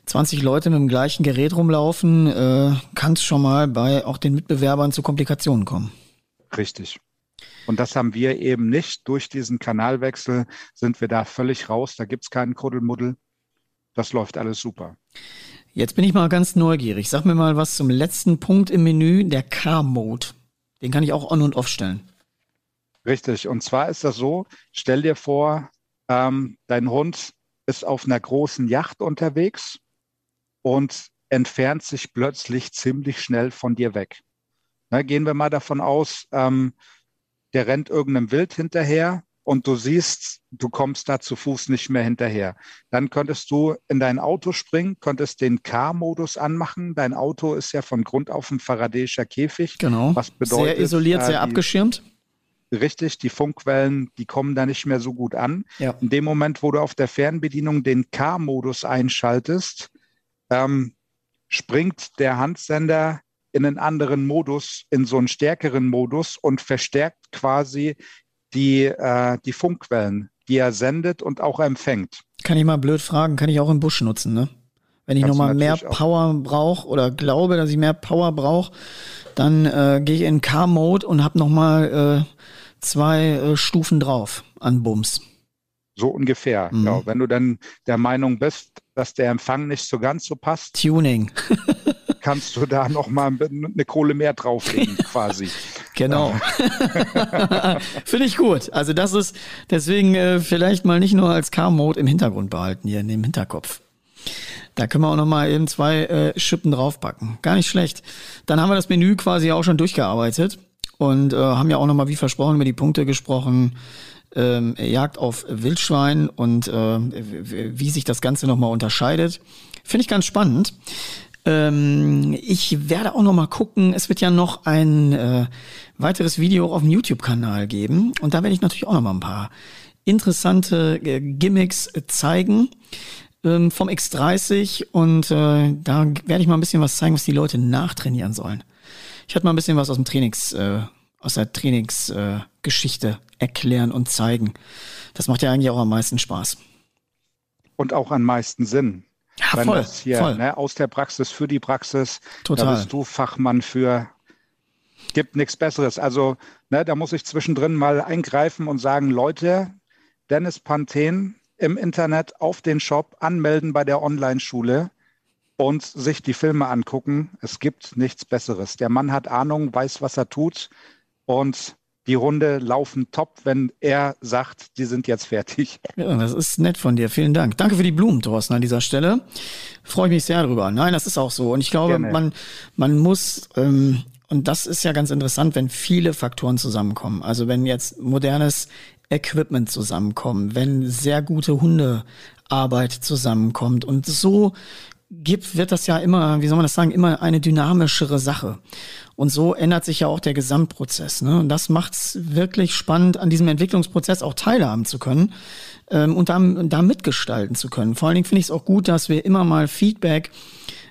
20 Leute mit dem gleichen Gerät rumlaufen, äh, kann es schon mal bei auch den Mitbewerbern zu Komplikationen kommen. Richtig. Und das haben wir eben nicht. Durch diesen Kanalwechsel sind wir da völlig raus. Da gibt es keinen Kuddelmuddel. Das läuft alles super. Jetzt bin ich mal ganz neugierig. Sag mir mal was zum letzten Punkt im Menü, der Car-Mode. Den kann ich auch on und off stellen. Richtig. Und zwar ist das so, stell dir vor, ähm, dein Hund ist auf einer großen Yacht unterwegs und entfernt sich plötzlich ziemlich schnell von dir weg. Na, gehen wir mal davon aus, ähm, der rennt irgendeinem Wild hinterher und du siehst, du kommst da zu Fuß nicht mehr hinterher. Dann könntest du in dein Auto springen, könntest den K-Modus anmachen. Dein Auto ist ja von Grund auf ein Faradäischer Käfig. Genau. Was bedeutet, sehr isoliert, äh, sehr die, abgeschirmt. Richtig, die Funkwellen, die kommen da nicht mehr so gut an. Ja. In dem Moment, wo du auf der Fernbedienung den K-Modus einschaltest, ähm, springt der Handsender in einen anderen Modus, in so einen stärkeren Modus und verstärkt quasi die, äh, die Funkwellen, die er sendet und auch empfängt. Kann ich mal blöd fragen, kann ich auch im Busch nutzen, ne? Wenn ich nochmal mehr Power brauche oder glaube, dass ich mehr Power brauche, dann äh, gehe ich in Car-Mode und habe nochmal äh, zwei äh, Stufen drauf an Bums. So ungefähr. Mhm. Ja, wenn du dann der Meinung bist, dass der Empfang nicht so ganz so passt. Tuning. kannst du da nochmal eine Kohle mehr drauflegen, quasi. Genau. Finde ich gut. Also das ist deswegen äh, vielleicht mal nicht nur als Car-Mode im Hintergrund behalten, hier in dem Hinterkopf. Da können wir auch nochmal eben zwei äh, Schippen draufpacken. Gar nicht schlecht. Dann haben wir das Menü quasi auch schon durchgearbeitet und äh, haben ja auch nochmal, wie versprochen, über die Punkte gesprochen. Ähm, Jagd auf Wildschwein und äh, wie sich das Ganze nochmal unterscheidet. Finde ich ganz spannend. Ähm, ich werde auch noch mal gucken. Es wird ja noch ein äh, weiteres Video auf dem YouTube-Kanal geben und da werde ich natürlich auch noch mal ein paar interessante äh, Gimmicks zeigen ähm, vom X30 und äh, da werde ich mal ein bisschen was zeigen, was die Leute nachtrainieren sollen. Ich hatte mal ein bisschen was aus dem Trainings, äh, aus der Trainingsgeschichte erklären und zeigen. Das macht ja eigentlich auch am meisten Spaß. und auch am meisten Sinn. Ja, Wenn voll, das hier voll. Ne, aus der Praxis für die Praxis, Total. da bist du Fachmann für, gibt nichts Besseres. Also ne, da muss ich zwischendrin mal eingreifen und sagen, Leute, Dennis Panthen im Internet auf den Shop anmelden bei der Online-Schule und sich die Filme angucken. Es gibt nichts Besseres. Der Mann hat Ahnung, weiß, was er tut und die Runde laufen top, wenn er sagt, die sind jetzt fertig. Ja, das ist nett von dir. Vielen Dank. Danke für die Blumen, Thorsten, an dieser Stelle. Freue ich mich sehr drüber. Nein, das ist auch so. Und ich glaube, Gerne. man, man muss, ähm, und das ist ja ganz interessant, wenn viele Faktoren zusammenkommen. Also wenn jetzt modernes Equipment zusammenkommt, wenn sehr gute Hundearbeit zusammenkommt und so gibt, wird das ja immer, wie soll man das sagen, immer eine dynamischere Sache. Und so ändert sich ja auch der Gesamtprozess. Ne? Und das macht es wirklich spannend, an diesem Entwicklungsprozess auch teilhaben zu können ähm, und da, da mitgestalten zu können. Vor allen Dingen finde ich es auch gut, dass wir immer mal Feedback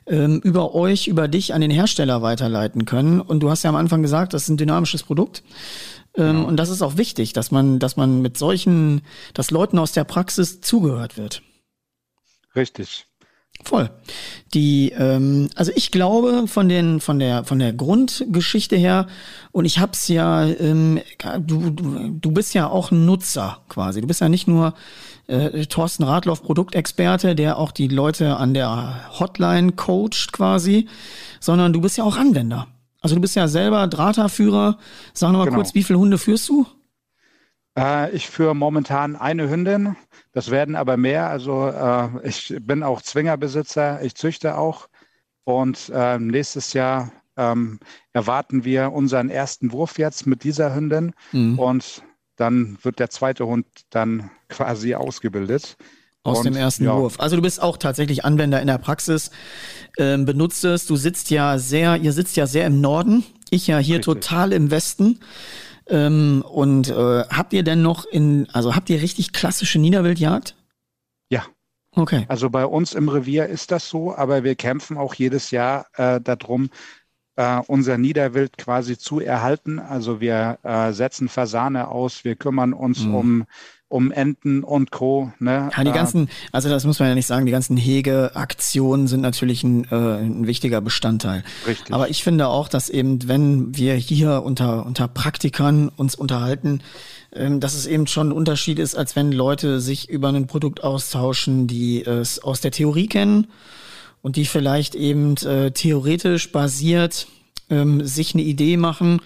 ähm, über euch, über dich an den Hersteller weiterleiten können. Und du hast ja am Anfang gesagt, das ist ein dynamisches Produkt. Ähm, Und das ist auch wichtig, dass man, dass man mit solchen, dass Leuten aus der Praxis zugehört wird. Richtig. Voll. Die, ähm, also ich glaube von den, von der, von der Grundgeschichte her, und ich hab's ja, ähm, du, du, du bist ja auch ein Nutzer quasi. Du bist ja nicht nur äh, Thorsten Radloff, Produktexperte, der auch die Leute an der Hotline coacht quasi, sondern du bist ja auch Anwender. Also du bist ja selber Drahterführer. Sag noch mal Genau. kurz, wie viele Hunde führst du? Äh, ich führe momentan eine Hündin. Das werden aber mehr. Also äh, ich bin auch Zwingerbesitzer. Ich züchte auch. Und äh, nächstes Jahr ähm, erwarten wir unseren ersten Wurf jetzt mit dieser Hündin. Mhm. Und dann wird der zweite Hund dann quasi ausgebildet. Aus Und, dem ersten ja, Wurf. Also du bist auch tatsächlich Anwender in der Praxis, ähm, benutzt es. Du sitzt ja sehr, ihr sitzt ja sehr im Norden, ich ja hier Richtig. total im Westen. Ähm, und äh, habt ihr denn noch in, also habt ihr richtig klassische Niederwildjagd? Ja. Okay. Also bei uns im Revier ist das so, aber wir kämpfen auch jedes Jahr äh, darum, äh, unser Niederwild quasi zu erhalten. Also wir äh, setzen Fasane aus, wir kümmern uns Mhm. um, um Enten und Co. Ne? Ja, die Äh, ganzen, also das muss man ja nicht sagen, die ganzen Hegeaktionen sind natürlich ein, äh, ein wichtiger Bestandteil. Richtig. Aber ich finde auch, dass eben, wenn wir hier unter, unter Praktikern uns unterhalten, ähm, dass es eben schon ein Unterschied ist, als wenn Leute sich über ein Produkt austauschen, die es aus der Theorie kennen und die vielleicht eben äh, theoretisch basiert ähm, sich eine Idee machen,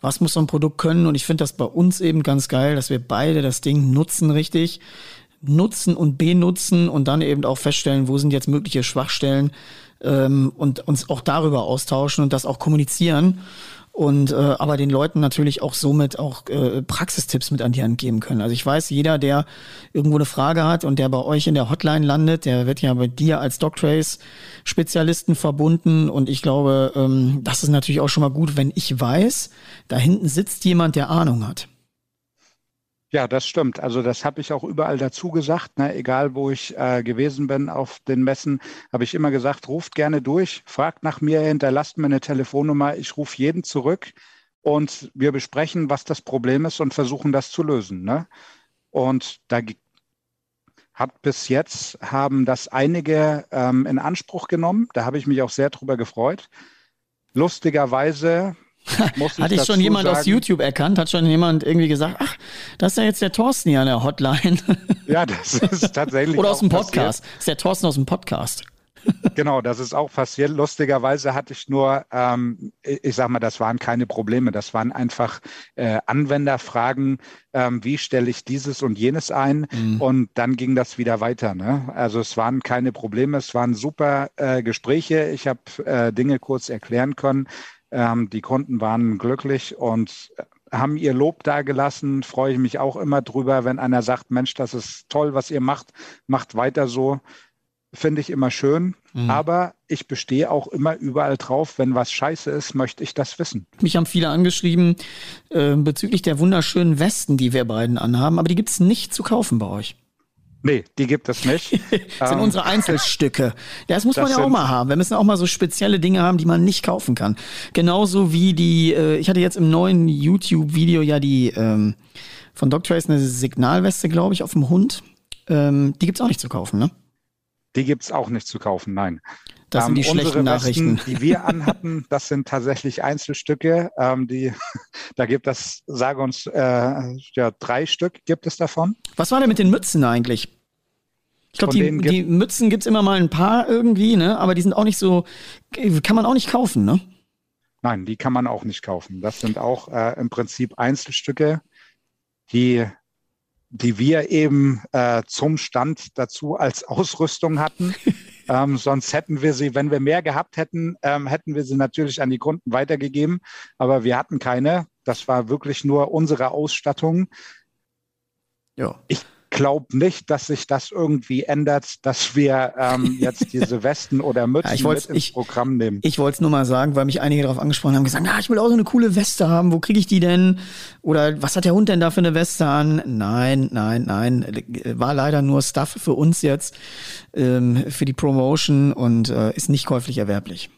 was muss so ein Produkt können. Und ich finde das bei uns eben ganz geil, dass wir beide das Ding nutzen richtig, nutzen und benutzen und dann eben auch feststellen, wo sind jetzt mögliche Schwachstellen ähm, und uns auch darüber austauschen und das auch kommunizieren. Und äh, aber den Leuten natürlich auch somit auch äh, Praxistipps mit an die Hand geben können. Also ich weiß, jeder, der irgendwo eine Frage hat und der bei euch in der Hotline landet, der wird ja bei dir als Doctrace-Spezialisten verbunden. Und ich glaube, ähm, das ist natürlich auch schon mal gut, wenn ich weiß, da hinten sitzt jemand, der Ahnung hat. Ja, das stimmt. Also das habe ich auch überall dazu gesagt. Ne? Egal, wo ich äh, gewesen bin auf den Messen, habe ich immer gesagt, ruft gerne durch, fragt nach mir, hinterlasst mir eine Telefonnummer. Ich rufe jeden zurück und wir besprechen, was das Problem ist und versuchen, das zu lösen. Ne? Und da hat bis jetzt haben das einige ähm, in Anspruch genommen. Da habe ich mich auch sehr drüber gefreut. Lustigerweise Hat dich schon jemand aus sagen- YouTube erkannt? Hat schon jemand irgendwie gesagt, ach, das ist ja jetzt der Thorsten hier an der Hotline? Ja, das ist tatsächlich. Oder aus dem passiert. Podcast. Das ist der Thorsten aus dem Podcast. Genau, das ist auch passiert. Lustigerweise hatte ich nur, ähm, ich ich sag mal, das waren keine Probleme. Das waren einfach äh, Anwenderfragen, ähm, wie stelle ich dieses und jenes ein? Mhm. Und dann ging das wieder weiter. Ne? Also es waren keine Probleme, es waren super äh, Gespräche. Ich habe äh, Dinge kurz erklären können. Ähm, die Kunden waren glücklich und haben ihr Lob dagelassen. Freue ich mich auch immer drüber, wenn einer sagt, Mensch, das ist toll, was ihr macht, macht weiter so finde ich immer schön. Mhm. Aber ich bestehe auch immer überall drauf, wenn was scheiße ist, möchte ich das wissen. Mich haben viele angeschrieben äh, bezüglich der wunderschönen Westen, die wir beiden anhaben, aber die gibt's nicht zu kaufen bei euch. Nee, die gibt es nicht. Das sind Ähm, unsere Einzelstücke. Das muss das man ja auch mal haben. Wir müssen auch mal so spezielle Dinge haben, die man nicht kaufen kann. Genauso wie die, äh, ich hatte jetzt im neuen YouTube-Video ja die ähm, von Doctrace eine Signalweste, glaube ich, auf dem Hund. Ähm, die gibt's auch nicht zu kaufen, ne? Die gibt's auch nicht zu kaufen, nein. Das sind die ähm, schlechten Nachrichten. Westen, die wir anhatten, das sind tatsächlich Einzelstücke. Ähm, die, da gibt es, sage uns, äh, ja, drei Stück gibt es davon. Was war denn mit den Mützen eigentlich? Ich glaube, die, die Mützen gibt's immer mal ein paar irgendwie, ne? Aber die sind auch nicht so, kann man auch nicht kaufen, ne? Nein, die kann man auch nicht kaufen. Das sind auch äh, im Prinzip Einzelstücke, die die wir eben äh, zum Stand dazu als Ausrüstung hatten. ähm, sonst hätten wir sie, wenn wir mehr gehabt hätten, ähm, hätten wir sie natürlich an die Kunden weitergegeben. Aber wir hatten keine. Das war wirklich nur unsere Ausstattung. Ja. Ich glaube nicht, dass sich das irgendwie ändert, dass wir ähm, jetzt diese Westen oder Mützen ja, ich mit ins ich, Programm nehmen. Ich wollte es nur mal sagen, weil mich einige darauf angesprochen haben, gesagt, na, ich will auch so eine coole Weste haben, wo kriege ich die denn? Oder was hat der Hund denn da für eine Weste an? Nein, nein, nein, war leider nur Stuff für uns jetzt, ähm, für die Promotion und äh, ist nicht käuflich erwerblich.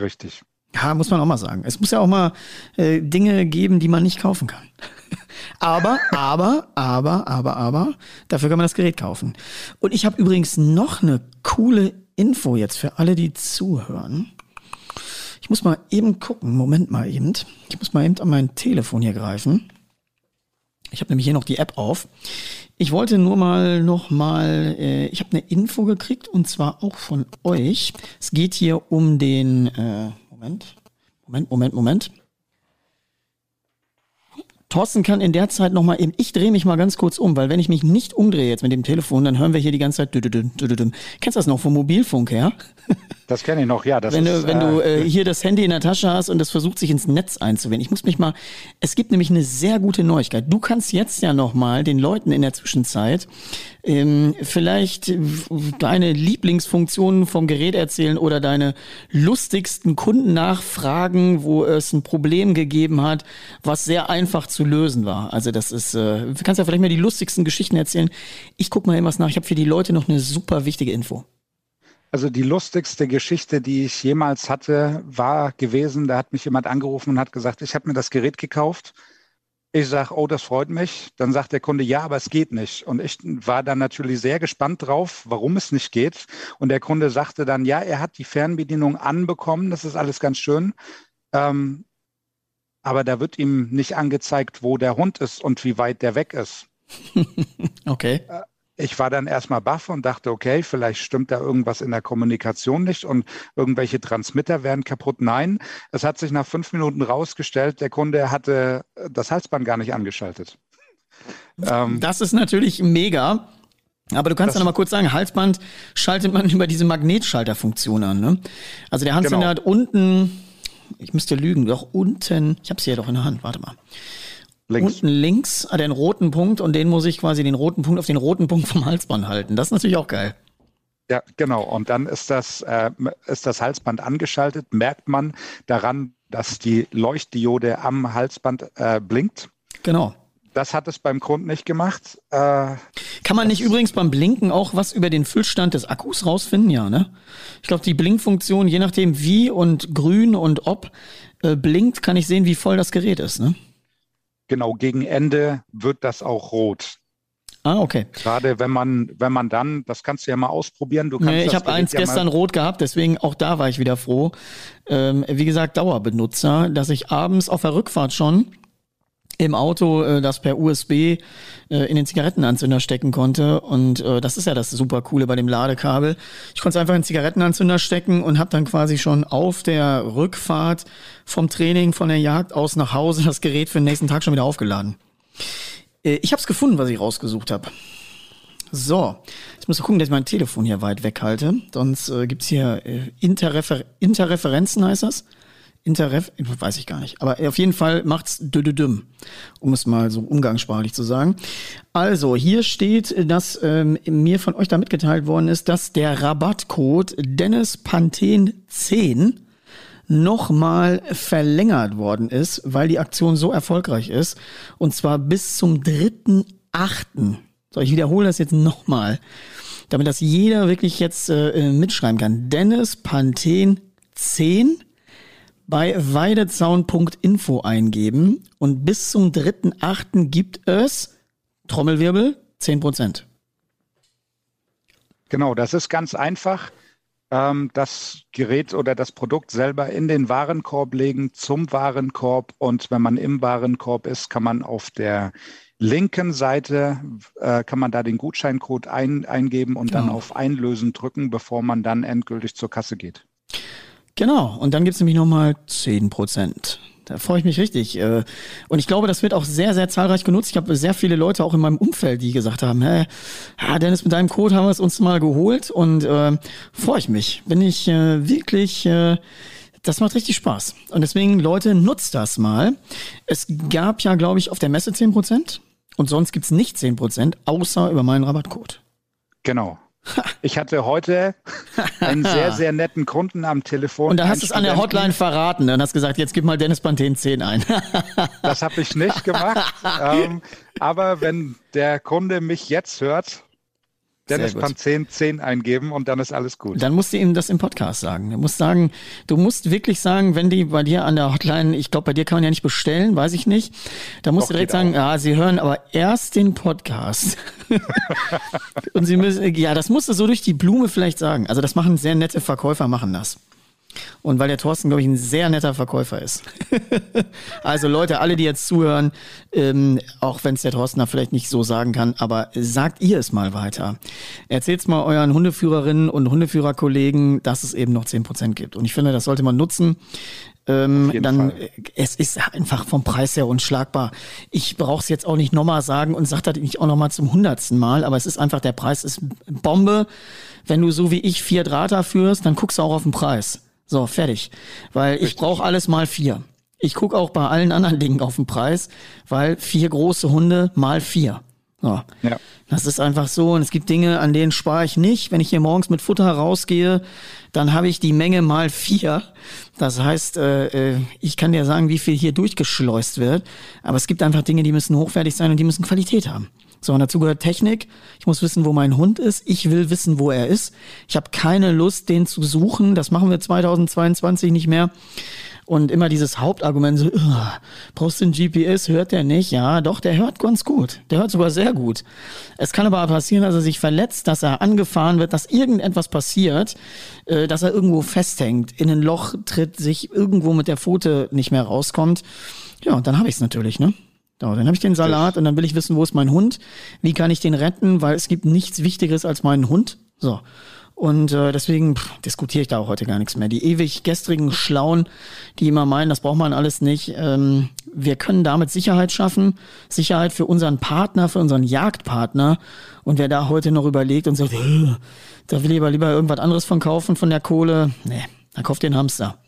Richtig. Ja, muss man auch mal sagen. Es muss ja auch mal äh, Dinge geben, die man nicht kaufen kann. aber, aber, aber, aber, aber, dafür kann man das Gerät kaufen. Und ich habe übrigens noch eine coole Info jetzt für alle, die zuhören. Ich muss mal eben gucken. Moment mal eben. Ich muss mal eben an mein Telefon hier greifen. Ich habe nämlich hier noch die App auf. Ich wollte nur mal noch mal, äh, ich habe eine Info gekriegt und zwar auch von euch. Es geht hier um den äh, Moment, Moment, Moment, Moment. Thorsten kann in der Zeit nochmal eben, ich drehe mich mal ganz kurz um, weil wenn ich mich nicht umdrehe jetzt mit dem Telefon, dann hören wir hier die ganze Zeit. Kennst du das noch vom Mobilfunk her? Das kenne ich noch, ja. Das wenn ist, du, wenn äh, du äh, hier das Handy in der Tasche hast und das versucht sich ins Netz einzuwählen. Ich muss mich mal, es gibt nämlich eine sehr gute Neuigkeit. Du kannst jetzt ja nochmal den Leuten in der Zwischenzeit ähm, vielleicht deine Lieblingsfunktionen vom Gerät erzählen oder deine lustigsten Kundennachfragen, wo es ein Problem gegeben hat, was sehr einfach zu lösen war. Also das ist, äh, du kannst ja vielleicht mal die lustigsten Geschichten erzählen. Ich guck mal irgendwas nach. Ich habe für die Leute noch eine super wichtige Info. Also die lustigste Geschichte, die ich jemals hatte, war gewesen, da hat mich jemand angerufen und hat gesagt, ich habe mir das Gerät gekauft. Ich sage, oh, das freut mich. Dann sagt der Kunde, ja, aber es geht nicht. Und ich war dann natürlich sehr gespannt drauf, warum es nicht geht. Und der Kunde sagte dann, ja, er hat die Fernbedienung anbekommen, das ist alles ganz schön. Ähm, aber da wird ihm nicht angezeigt, wo der Hund ist und wie weit der weg ist. okay. Äh, ich war dann erstmal baff und dachte, okay, vielleicht stimmt da irgendwas in der Kommunikation nicht und irgendwelche Transmitter werden kaputt. Nein, es hat sich nach fünf Minuten rausgestellt, der Kunde hatte das Halsband gar nicht angeschaltet. Ähm, das ist natürlich mega. Aber du kannst ja noch mal kurz sagen, Halsband schaltet man über diese Magnetschalterfunktion an. Ne? Also der Handständer genau. hat unten, ich müsste lügen, doch unten, ich habe sie ja doch in der Hand, warte mal. Links. Unten links hat er einen roten Punkt und den muss ich quasi den roten Punkt auf den roten Punkt vom Halsband halten. Das ist natürlich auch geil. Ja, genau. Und dann ist das, äh, ist das Halsband angeschaltet, merkt man daran, dass die Leuchtdiode am Halsband äh, blinkt. Genau. Das hat es beim Kunden nicht gemacht. Äh, Kann man nicht übrigens beim Blinken auch was über den Füllstand des Akkus rausfinden? Ja, ne? Ich glaube, die Blinkfunktion, je nachdem wie und grün und ob äh, blinkt, kann ich sehen, wie voll das Gerät ist, ne? Genau gegen Ende wird das auch rot. Ah, okay. Gerade wenn man, wenn man dann, das kannst du ja mal ausprobieren. Du kannst nee, ich habe eins ja gestern rot gehabt, deswegen auch da war ich wieder froh. Ähm, wie gesagt, Dauerbenutzer, dass ich abends auf der Rückfahrt schon im Auto äh, das per USB äh, in den Zigarettenanzünder stecken konnte. Und äh, das ist ja das super coole bei dem Ladekabel. Ich konnte es einfach in den Zigarettenanzünder stecken und habe dann quasi schon auf der Rückfahrt vom Training, von der Jagd aus nach Hause das Gerät für den nächsten Tag schon wieder aufgeladen. Äh, ich habe es gefunden, was ich rausgesucht habe. So, jetzt muss ich gucken, dass ich mein Telefon hier weit weghalte. Sonst äh, gibt's hier äh, Interrefer Interreferenzen, heißt das. Interref, weiß ich gar nicht. Aber auf jeden Fall macht's düdüdüm, um es mal so umgangssprachlich zu sagen. Also, hier steht, dass ähm, mir von euch da mitgeteilt worden ist, dass der Rabattcode Dennis Panthen 10 nochmal verlängert worden ist, weil die Aktion so erfolgreich ist. Und zwar bis zum 3.8. So, ich wiederhole das jetzt nochmal, damit das jeder wirklich jetzt äh, mitschreiben kann. Dennis Panthen 10 bei weidezaun.info eingeben und bis zum 3.8. gibt es, Trommelwirbel, 10%. Genau, das ist ganz einfach. Ähm, das Gerät oder das Produkt selber in den Warenkorb legen, zum Warenkorb. Und wenn man im Warenkorb ist, kann man auf der linken Seite, äh, kann man da den Gutscheincode ein, eingeben und genau. dann auf Einlösen drücken, bevor man dann endgültig zur Kasse geht. Genau, und dann gibt es nämlich nochmal 10 Prozent. Da freue ich mich richtig. Äh, und ich glaube, das wird auch sehr, sehr zahlreich genutzt. Ich habe sehr viele Leute auch in meinem Umfeld, die gesagt haben, hey, Dennis, mit deinem Code haben wir es uns mal geholt und äh, freue ich mich. Bin ich äh, wirklich, äh, das macht richtig Spaß. Und deswegen, Leute, nutzt das mal. Es gab ja, glaube ich, auf der Messe 10% und sonst gibt's nicht 10%, außer über meinen Rabattcode. Genau. Ich hatte heute einen sehr, sehr netten Kunden am Telefon. Und da hast du es an der Hotline verraten und hast gesagt, jetzt gib mal Dennis Panthen 10 ein. das habe ich nicht gemacht. ähm, aber wenn der Kunde mich jetzt hört, Dennis kann 10, 10 eingeben und dann ist alles gut. Dann musst du ihm das im Podcast sagen. Du musst sagen, du musst wirklich sagen, wenn die bei dir an der Hotline, ich glaube, bei dir kann man ja nicht bestellen, weiß ich nicht. Da musst Doch, du direkt sagen, auch. ja, sie hören aber erst den Podcast. und sie müssen, ja, das musst du so durch die Blume vielleicht sagen. Also das machen sehr nette Verkäufer, machen das. Und weil der Thorsten, glaube ich, ein sehr netter Verkäufer ist. also Leute, alle, die jetzt zuhören, ähm, auch wenn es der Thorsten da vielleicht nicht so sagen kann, aber sagt ihr es mal weiter. Erzählt's mal euren Hundeführerinnen und Hundeführerkollegen, dass es eben noch zehn Prozent gibt. Und ich finde, das sollte man nutzen. Ähm, dann Fall. es ist einfach vom Preis her unschlagbar. Ich brauche es jetzt auch nicht nochmal sagen und sage das nicht auch nochmal zum hundertsten Mal, aber es ist einfach, der Preis ist Bombe. Wenn du so wie ich vier Drahter führst, dann guckst du auch auf den Preis. So, fertig. Weil ich brauche alles mal vier. Ich gucke auch bei allen anderen Dingen auf den Preis, weil vier große Hunde mal vier. So. Ja. Das ist einfach so. Und es gibt Dinge, an denen spare ich nicht. Wenn ich hier morgens mit Futter rausgehe, dann habe ich die Menge mal vier. Das heißt, äh, äh, ich kann dir sagen, wie viel hier durchgeschleust wird. Aber es gibt einfach Dinge, die müssen hochwertig sein und die müssen Qualität haben. So, und dazu gehört Technik. Ich muss wissen, wo mein Hund ist. Ich will wissen, wo er ist. Ich habe keine Lust, den zu suchen. Das machen wir 2022 nicht mehr. Und immer dieses Hauptargument so, brauchst du ein GPS, hört der nicht? Ja, doch, der hört ganz gut. Der hört sogar sehr gut. Es kann aber passieren, dass er sich verletzt, dass er angefahren wird, dass irgendetwas passiert, äh, dass er irgendwo festhängt, in ein Loch tritt, sich irgendwo mit der Pfote nicht mehr rauskommt. Ja, und dann habe ich es natürlich, ne? So, dann habe ich den Salat und dann will ich wissen, wo ist mein Hund? Wie kann ich den retten? Weil es gibt nichts Wichtigeres als meinen Hund. So. Und äh, deswegen pff, diskutiere ich da auch heute gar nichts mehr. Die ewig gestrigen Schlauen, die immer meinen, das braucht man alles nicht. Ähm, wir können damit Sicherheit schaffen. Sicherheit für unseren Partner, für unseren Jagdpartner. Und wer da heute noch überlegt und sagt, da will ich aber lieber irgendwas anderes von kaufen, von der Kohle, nee, dann kauft den Hamster.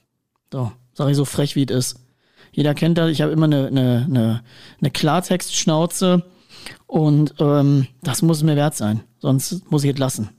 So, sag ich so frech, wie es ist. Jeder kennt das. Ich habe immer eine, eine, eine, eine Klartextschnauze und ähm, das muss mir wert sein. Sonst muss ich es lassen.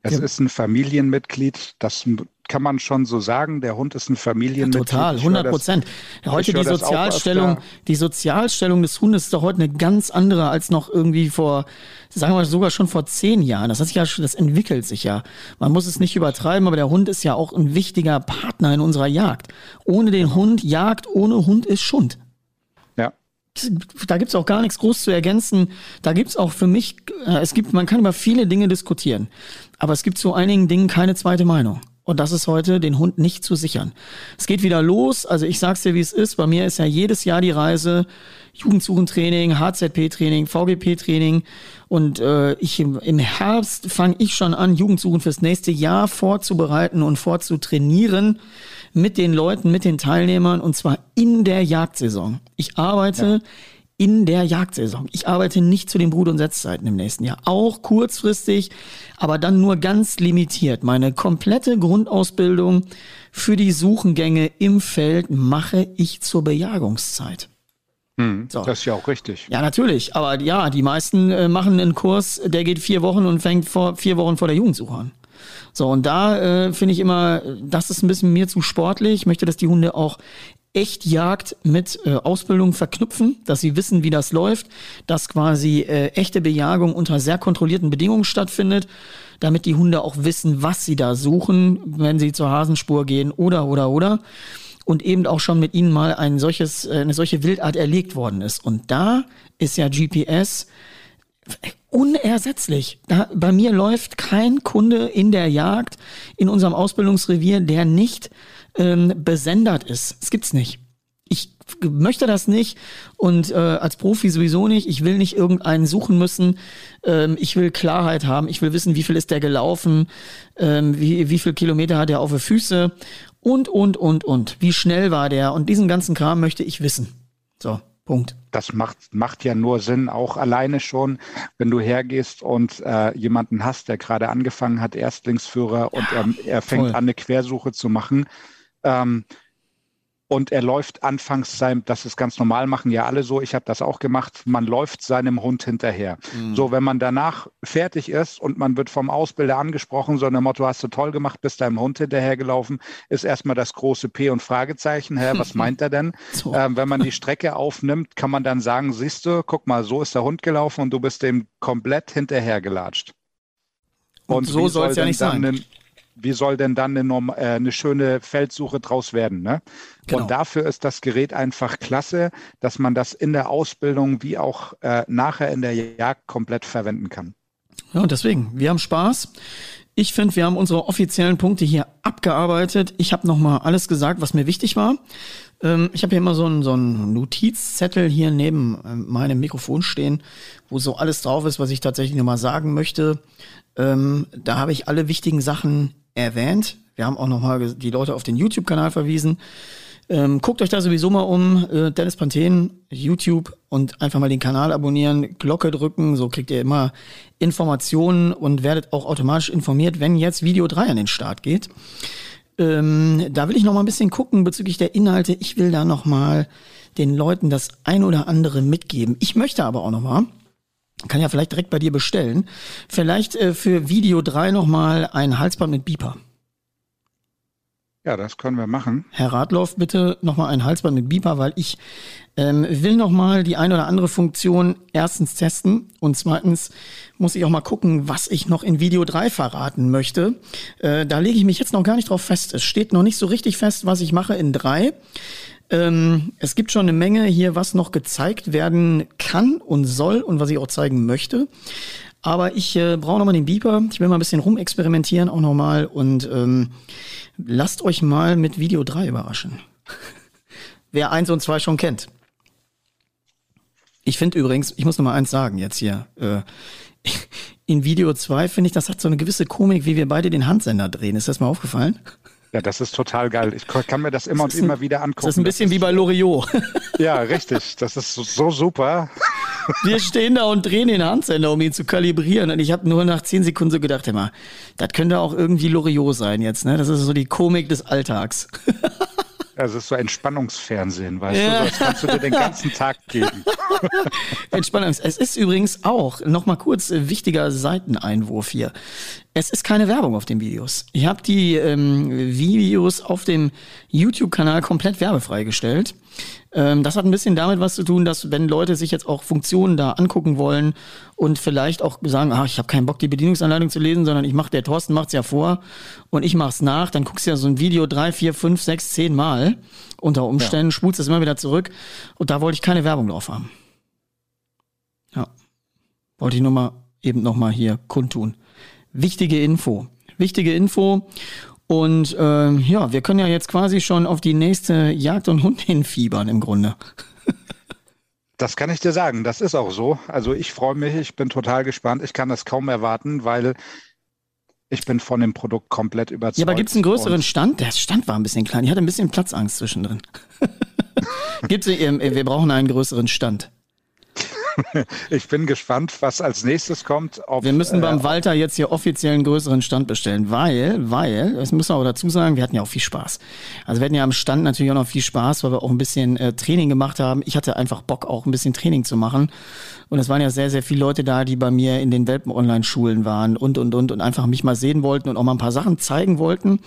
Es ist ein Familienmitglied, das kann man schon so sagen. Der Hund ist ein Familienmitglied. Total, 100 Prozent. Heute die Sozialstellung, die Sozialstellung des Hundes ist doch heute eine ganz andere als noch irgendwie vor, sagen wir sogar schon vor zehn Jahren. Das hat sich ja, das entwickelt sich ja. Man muss es nicht übertreiben, aber der Hund ist ja auch ein wichtiger Partner in unserer Jagd. Ohne den Hund Jagd, ohne Hund ist Schund da gibt's auch gar nichts groß zu ergänzen. Da gibt's auch für mich, äh, es gibt, man kann über viele Dinge diskutieren, aber es gibt zu einigen Dingen keine zweite Meinung. Und das ist heute, den Hund nicht zu sichern. Es geht wieder los. Also ich sag's dir, wie es ist. Bei mir ist ja jedes Jahr die Reise Jugendsuchentraining, HZP-Training, VGP-Training. Und äh, ich im, Herbst fange ich schon an, Jugendsuchen fürs nächste Jahr vorzubereiten und vorzutrainieren mit den Leuten, mit den Teilnehmern und zwar in der Jagdsaison. Ich arbeite ja. In der Jagdsaison. Ich arbeite nicht zu den Brut- und Setzzeiten im nächsten Jahr. Auch kurzfristig, aber dann nur ganz limitiert. Meine komplette Grundausbildung für die Suchengänge im Feld mache ich zur Bejagungszeit. Hm, so. Das ist ja auch richtig. Ja, natürlich. Aber ja, die meisten äh, machen einen Kurs, der geht vier Wochen und fängt vor vier Wochen vor der Jugendsuche an. So, und da äh, finde ich immer, das ist ein bisschen mir zu sportlich. Ich möchte, dass die Hunde auch echt Jagd mit äh, Ausbildung verknüpfen, dass sie wissen, wie das läuft, dass quasi äh, echte Bejagung unter sehr kontrollierten Bedingungen stattfindet, damit die Hunde auch wissen, was sie da suchen, wenn sie zur Hasenspur gehen oder oder oder und eben auch schon mit ihnen mal ein solches, äh, eine solche Wildart erlegt worden ist. Und da ist ja GPS unersetzlich. Da, bei mir läuft kein Kunde in der Jagd in unserem Ausbildungsrevier, der nicht ähm, besendert ist. Das gibt's nicht. Ich möchte das nicht und äh, als Profi sowieso nicht. Ich will nicht irgendeinen suchen müssen. Ähm, ich will Klarheit haben. Ich will wissen, wie viel ist der gelaufen, ähm, wie, wie viel Kilometer hat er auf die Füße und, und, und, und. Wie schnell war der? Und diesen ganzen Kram möchte ich wissen. So, Punkt. Das macht, macht ja nur Sinn, auch alleine schon, wenn du hergehst und äh, jemanden hast, der gerade angefangen hat, Erstlingsführer, und er, er fängt voll. an, eine Quersuche zu machen. Ähm, und er läuft anfangs sein, das ist ganz normal, machen ja alle so, ich habe das auch gemacht, man läuft seinem Hund hinterher. Mhm. So, wenn man danach fertig ist und man wird vom Ausbilder angesprochen, so ein Motto, hast du toll gemacht, bist deinem Hund hinterhergelaufen, ist erstmal das große P und Fragezeichen, hä, was meint er denn? so. ähm, wenn man die Strecke aufnimmt, kann man dann sagen, siehst du, guck mal, so ist der Hund gelaufen und du bist dem komplett hinterhergelatscht. Und, und so soll es ja nicht sein. Einen, wie soll denn dann eine, äh, eine schöne Feldsuche draus werden? Ne? Genau. Und dafür ist das Gerät einfach klasse, dass man das in der Ausbildung wie auch äh, nachher in der Jagd komplett verwenden kann. Ja, und deswegen, wir haben Spaß. Ich finde, wir haben unsere offiziellen Punkte hier abgearbeitet. Ich habe nochmal alles gesagt, was mir wichtig war. Ähm, ich habe hier immer so einen, so einen Notizzettel hier neben ähm, meinem Mikrofon stehen, wo so alles drauf ist, was ich tatsächlich nochmal sagen möchte. Ähm, da habe ich alle wichtigen Sachen erwähnt. Wir haben auch nochmal die Leute auf den YouTube-Kanal verwiesen. Ähm, guckt euch da sowieso mal um, äh, Dennis Panthen, YouTube und einfach mal den Kanal abonnieren, Glocke drücken, so kriegt ihr immer Informationen und werdet auch automatisch informiert, wenn jetzt Video 3 an den Start geht. Ähm, da will ich noch mal ein bisschen gucken bezüglich der Inhalte. Ich will da noch mal den Leuten das ein oder andere mitgeben. Ich möchte aber auch noch mal, kann ja vielleicht direkt bei dir bestellen. Vielleicht äh, für Video 3 nochmal ein Halsband mit Beeper. Ja, das können wir machen. Herr Radloff, bitte nochmal ein Halsband mit Beeper, weil ich ähm, will nochmal die eine oder andere Funktion erstens testen und zweitens muss ich auch mal gucken, was ich noch in Video 3 verraten möchte. Äh, da lege ich mich jetzt noch gar nicht drauf fest. Es steht noch nicht so richtig fest, was ich mache in 3. Ähm, es gibt schon eine Menge hier, was noch gezeigt werden kann und soll und was ich auch zeigen möchte. Aber ich äh, brauche nochmal den Beeper. Ich will mal ein bisschen rumexperimentieren auch nochmal und ähm, lasst euch mal mit Video 3 überraschen. Wer eins und zwei schon kennt. Ich finde übrigens, ich muss noch mal eins sagen jetzt hier. Äh, in Video 2 finde ich, das hat so eine gewisse Komik, wie wir beide den Handsender drehen. Ist das mal aufgefallen? Ja, das ist total geil. Ich kann mir das immer das und immer wieder angucken. Das ist ein bisschen ist, wie bei Loriot. Ja, richtig. Das ist so, so, super. Wir stehen da und drehen den Handsender, um ihn zu kalibrieren. Und ich habe nur nach zehn Sekunden so gedacht, immer, das könnte auch irgendwie Loriot sein jetzt. Ne? Das ist so die Komik des Alltags. Also es ist so Entspannungsfernsehen, weißt ja. du, das kannst du dir den ganzen Tag geben. Entspannungs. Es ist übrigens auch, nochmal kurz, äh, wichtiger Seiteneinwurf hier. Es ist keine Werbung auf den Videos. Ich habe die ähm, Videos auf dem YouTube-Kanal komplett werbefrei gestellt. Ähm, das hat ein bisschen damit was zu tun, dass wenn Leute sich jetzt auch Funktionen da angucken wollen und vielleicht auch sagen, ach, ich habe keinen Bock, die Bedienungsanleitung zu lesen, sondern ich mache, der Thorsten macht's ja vor und ich mach's nach, dann guckst du ja so ein Video drei, vier, fünf, sechs, zehn Mal unter Umständen, ja. spulst es immer wieder zurück und da wollte ich keine Werbung drauf haben. Ja. Wollte ich nur mal eben noch mal hier kundtun wichtige Info. Wichtige Info. Und äh, ja, wir können ja jetzt quasi schon auf die nächste Jagd und Hund hinfiebern im Grunde. Das kann ich dir sagen, das ist auch so. Also ich freue mich, ich bin total gespannt. Ich kann das kaum erwarten, weil ich bin von dem Produkt komplett überzeugt. Ja, aber gibt es einen größeren Stand? Der Stand war ein bisschen klein. Ich hatte ein bisschen Platzangst zwischendrin. gibt's, äh, wir brauchen einen größeren Stand. ich bin gespannt, was als nächstes kommt. Ob, wir müssen beim äh, Walter jetzt hier offiziell einen größeren Stand bestellen, weil, weil, das müssen wir auch dazu sagen, wir hatten ja auch viel Spaß. Also wir hatten ja am Stand natürlich auch noch viel Spaß, weil wir auch ein bisschen äh, Training gemacht haben. Ich hatte einfach Bock, auch ein bisschen Training zu machen. Und es waren ja sehr, sehr viele Leute da, die bei mir in den Welpen-Online-Schulen waren und, und, und, und einfach mich mal sehen wollten und auch mal ein paar Sachen zeigen wollten.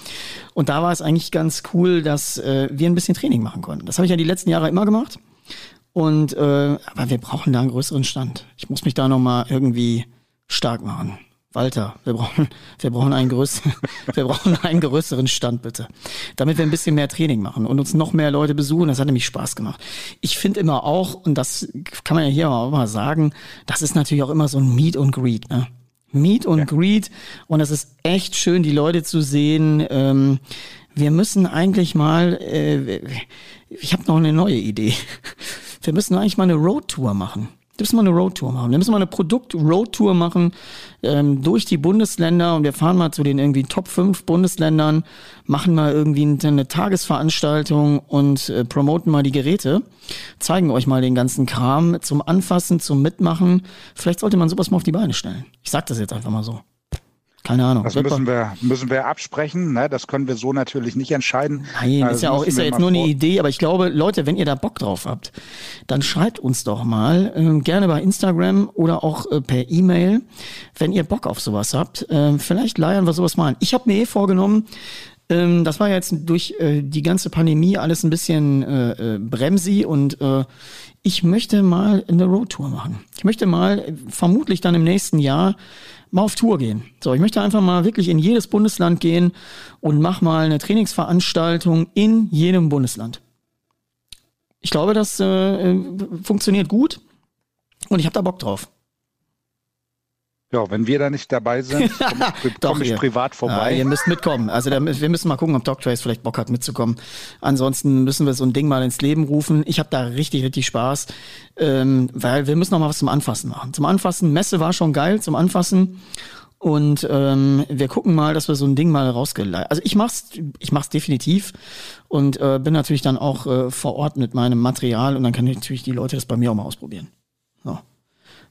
Und da war es eigentlich ganz cool, dass äh, wir ein bisschen Training machen konnten. Das habe ich ja die letzten Jahre immer gemacht. Und äh, aber wir brauchen da einen größeren Stand. Ich muss mich da noch mal irgendwie stark machen. Walter, wir brauchen, wir brauchen einen größeren, wir brauchen einen größeren Stand bitte, damit wir ein bisschen mehr Training machen und uns noch mehr Leute besuchen. Das hat nämlich Spaß gemacht. Ich finde immer auch, und das kann man ja hier auch mal sagen, das ist natürlich auch immer so ein Meet und Greet. Ne? Meet und ja. Greet und es ist echt schön, die Leute zu sehen. Ähm, wir müssen eigentlich mal, äh, ich habe noch eine neue Idee. Wir müssen eigentlich mal eine Roadtour machen. Wir müssen mal eine Roadtour machen. Wir müssen mal eine Produkt-Roadtour machen ähm, durch die Bundesländer und wir fahren mal zu den irgendwie Top 5 Bundesländern, machen mal irgendwie eine Tagesveranstaltung und äh, promoten mal die Geräte, zeigen euch mal den ganzen Kram zum Anfassen, zum Mitmachen. Vielleicht sollte man sowas mal auf die Beine stellen. Ich sag das jetzt einfach mal so. Keine Ahnung. Das müssen wir, müssen wir absprechen. Ne? Das können wir so natürlich nicht entscheiden. Nein, also ist ja auch, ist ja jetzt nur eine Idee, aber ich glaube, Leute, wenn ihr da Bock drauf habt, dann schreibt uns doch mal, äh, gerne bei Instagram oder auch äh, per E-Mail, wenn ihr Bock auf sowas habt. Äh, vielleicht leiern wir sowas mal an. Ich habe mir eh vorgenommen, ähm, das war jetzt durch äh, die ganze Pandemie alles ein bisschen äh, äh, bremsi und äh, ich möchte mal eine Roadtour machen. Ich möchte mal äh, vermutlich dann im nächsten Jahr mal auf Tour gehen. So, ich möchte einfach mal wirklich in jedes Bundesland gehen und mach mal eine Trainingsveranstaltung in jedem Bundesland. Ich glaube, das äh, funktioniert gut und ich habe da Bock drauf. Ja, wenn wir da nicht dabei sind, komme ich, komm ich privat vorbei. Ja, ihr müsst mitkommen. Also da, wir müssen mal gucken, ob Doctrace vielleicht Bock hat mitzukommen. Ansonsten müssen wir so ein Ding mal ins Leben rufen. Ich habe da richtig, richtig Spaß, ähm, weil wir müssen noch mal was zum Anfassen machen. Zum Anfassen, Messe war schon geil zum Anfassen. Und ähm, wir gucken mal, dass wir so ein Ding mal rausgeleitet. Also ich mach's, ich mach's definitiv und äh, bin natürlich dann auch äh, vor Ort mit meinem Material und dann kann ich natürlich die Leute das bei mir auch mal ausprobieren.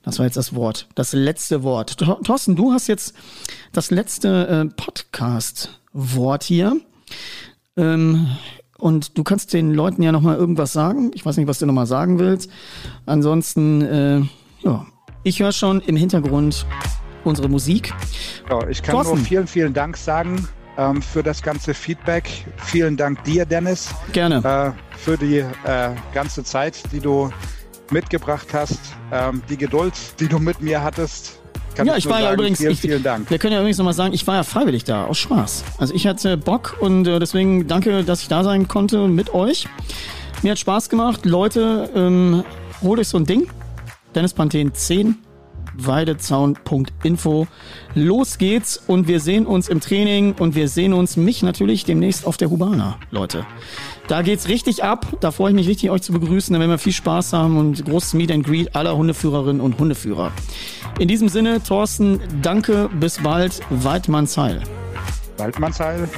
Das war jetzt das Wort, das letzte Wort. Thorsten, du hast jetzt das letzte äh, Podcast-Wort hier. Ähm, und du kannst den Leuten ja nochmal irgendwas sagen. Ich weiß nicht, was du nochmal sagen willst. Ansonsten, äh, ja, ich höre schon im Hintergrund unsere Musik. Ja, ich kann Thorsten. nur vielen, vielen Dank sagen ähm, für das ganze Feedback. Vielen Dank dir, Dennis. Gerne. Äh, für die äh, ganze Zeit, die du mitgebracht hast, ähm, die Geduld, die du mit mir hattest. Kann ja, ich, ich war sagen, ja übrigens. Vielen, ich, vielen Dank. Wir können ja übrigens nochmal sagen, ich war ja freiwillig da, aus Spaß. Also ich hatte Bock und äh, deswegen danke, dass ich da sein konnte mit euch. Mir hat Spaß gemacht. Leute, ähm, holt euch so ein Ding. Dennis Panthen 10 weidezaun.info. Los geht's und wir sehen uns im Training und wir sehen uns mich natürlich demnächst auf der Hubana, Leute. Da geht's richtig ab. Da freue ich mich richtig, euch zu begrüßen. Da werden wir viel Spaß haben und großes Meet and Greet aller Hundeführerinnen und Hundeführer. In diesem Sinne, Thorsten, danke, bis bald. Weidmannsheil. Waldmannsheil.